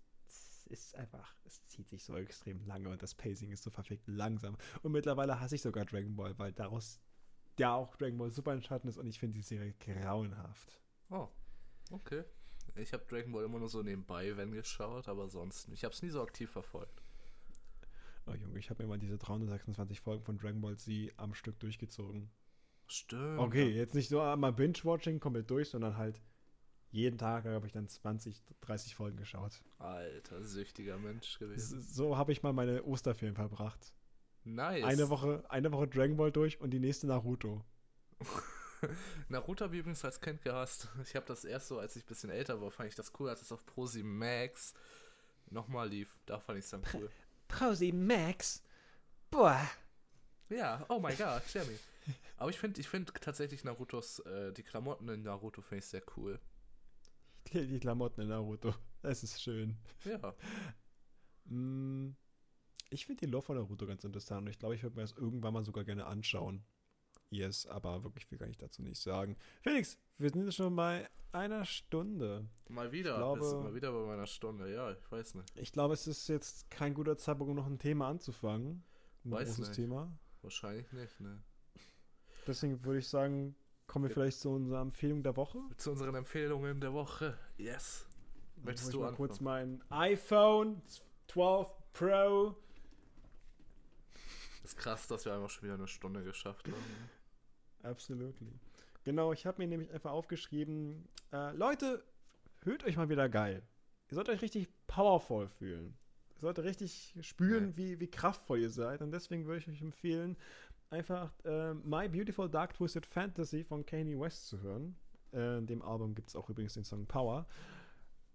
ist einfach, es zieht sich so extrem lange und das Pacing ist so verfickt langsam. Und mittlerweile hasse ich sogar Dragon Ball, weil daraus der auch Dragon Ball Super entstanden ist und ich finde die Serie grauenhaft. Oh, okay. Ich habe Dragon Ball immer nur so nebenbei, wenn geschaut, aber sonst. Ich habe es nie so aktiv verfolgt. Oh Junge, ich habe mir mal diese 326 Folgen von Dragon Ball Z am Stück durchgezogen. Stimmt. Okay, jetzt nicht so mal Binge-Watching komplett durch, sondern halt jeden Tag habe ich dann 20, 30 Folgen geschaut. Alter, süchtiger Mensch gewesen. So habe ich mal meine Osterferien verbracht. Nice. Eine Woche, eine Woche Dragon Ball durch und die nächste Naruto. Naruto habe ich übrigens als Kind gehasst. Ich habe das erst so, als ich ein bisschen älter war, fand ich das cool, als es auf Pro7 Max nochmal lief. Da fand ich es dann cool. Pausi Max. Boah. Ja, oh my god, Jeremy. Aber ich finde ich find tatsächlich Narutos, äh, die Klamotten in Naruto finde ich sehr cool. Die, die Klamotten in Naruto. Das ist schön. Ja. Mm, Ich finde die Lore von Naruto ganz interessant und ich glaube, ich würde mir das irgendwann mal sogar gerne anschauen. Yes, aber wirklich viel kann ich dazu nicht sagen. Felix, wir sind schon bei einer Stunde. Mal wieder. glaube- wir sind mal wieder bei meiner Stunde. Ja, ich weiß nicht. Ich glaube, es ist jetzt kein guter Zeitpunkt, um noch ein Thema anzufangen. Ein Weiß großes nicht. Thema. Wahrscheinlich nicht, ne? Deswegen würde ich sagen, kommen wir Ja. vielleicht zu unserer Empfehlung der Woche. Zu unseren Empfehlungen der Woche. Yes. Möchtest du ich mal anfangen? kurz mein iPhone 12 Pro. Ist krass, dass wir einfach schon wieder eine Stunde geschafft haben. Absolutely. Genau, ich habe mir nämlich einfach aufgeschrieben, äh, Leute, fühlt euch mal wieder geil. Ihr sollt euch richtig powerful fühlen. Ihr sollt richtig spüren, Ja. wie, wie kraftvoll ihr seid. Und deswegen würde ich euch empfehlen, einfach äh, My Beautiful Dark Twisted Fantasy von Kanye West zu hören. Äh, in dem Album gibt es auch übrigens den Song Power.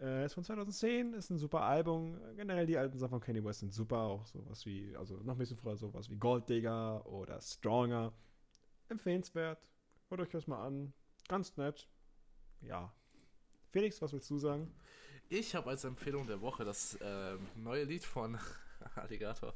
Äh, ist von 2010, ist ein super Album. Generell die alten Sachen von Kanye West sind super. Auch sowas wie, also noch ein bisschen früher sowas wie Gold Digger oder Stronger. Empfehlenswert. Hört euch das mal an. Ganz nett. Ja. Felix, was willst du sagen? Ich habe als Empfehlung der Woche das ähm, neue Lied von Alligator.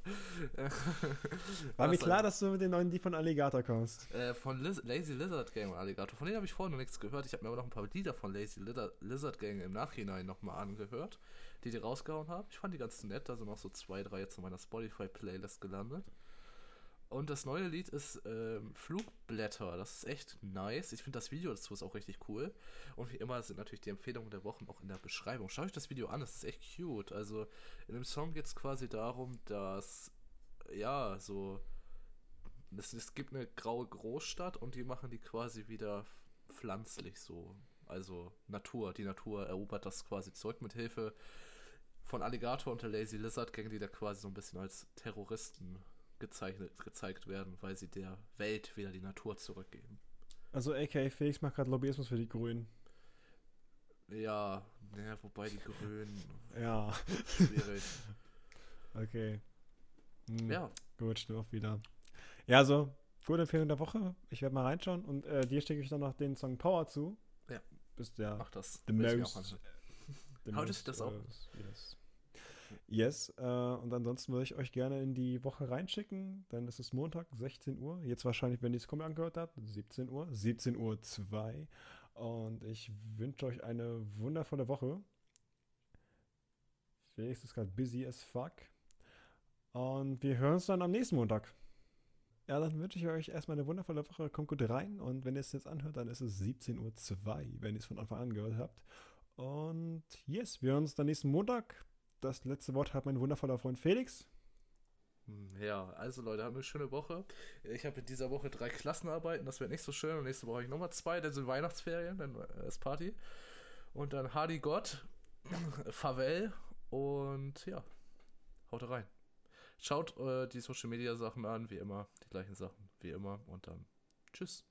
War mir Was klar, dass du mit den neuen Lied von Alligator kommst. Äh, von Liz Lazy Lizard Gang Alligator. Von denen habe ich vorher noch nichts gehört. Ich habe mir aber noch ein paar Lieder von Lazy Lizard, Lizard Gang im Nachhinein nochmal angehört, die die rausgehauen haben. Ich fand die ganz nett. Da sind noch so zwei, drei jetzt in meiner Spotify-Playlist gelandet. Und das neue Lied ist ähm, Flugblätter. Das ist echt nice. Ich finde das Video dazu ist auch richtig cool. Und wie immer sind natürlich die Empfehlungen der Wochen auch in der Beschreibung. Schaut euch das Video an, das ist echt cute. Also in dem Song geht es quasi darum, dass ja, so es, es gibt eine graue Großstadt und die machen die quasi wieder pflanzlich so. Also Natur. Die Natur erobert das quasi zurück mit Hilfe von Alligator und der Lazy Lizard Gang, die da quasi so ein bisschen als Terroristen gezeichnet, gezeigt werden, weil sie der Welt wieder die Natur zurückgeben. Also, aka Felix macht gerade Lobbyismus für die Grünen. Ja, naja, wobei die Grünen Ja, schwierig. okay. Hm, ja, Gut, stimmt auch wieder. Ja, also, gute Empfehlung der Woche. Ich werde mal reinschauen und äh, dir stecke ich dann noch den Song Power zu. Ja. Bist der mach das. the most. anhören. the most, das auch? äh, yes. Yes, äh, und ansonsten würde ich euch gerne in die Woche reinschicken. Dann ist es Montag, 16 Uhr. Jetzt wahrscheinlich, wenn ihr es komplett angehört habt, 17 Uhr, 17 Uhr 2. Und ich wünsche euch eine wundervolle Woche. Felix ist gerade busy as fuck. Und wir hören uns dann am nächsten Montag. Ja, dann wünsche ich euch erstmal eine wundervolle Woche. Kommt gut rein. Und wenn ihr es jetzt anhört, dann ist es 17.02 Uhr, wenn ihr es von Anfang an gehört habt. Und yes, wir hören uns dann nächsten Montag. Das letzte Wort hat mein wundervoller Freund Felix. Hm, Ja, also Leute, habt eine schöne Woche. Ich habe in dieser Woche drei Klassenarbeiten, das wird nicht so schön. Und nächste Woche habe ich nochmal zwei, dann sind Weihnachtsferien, dann äh, ist Party. Und dann Hardy Gott, Favel und ja, haut rein. Schaut äh, die Social Media Sachen an, wie immer, die gleichen Sachen, wie immer. Und dann tschüss.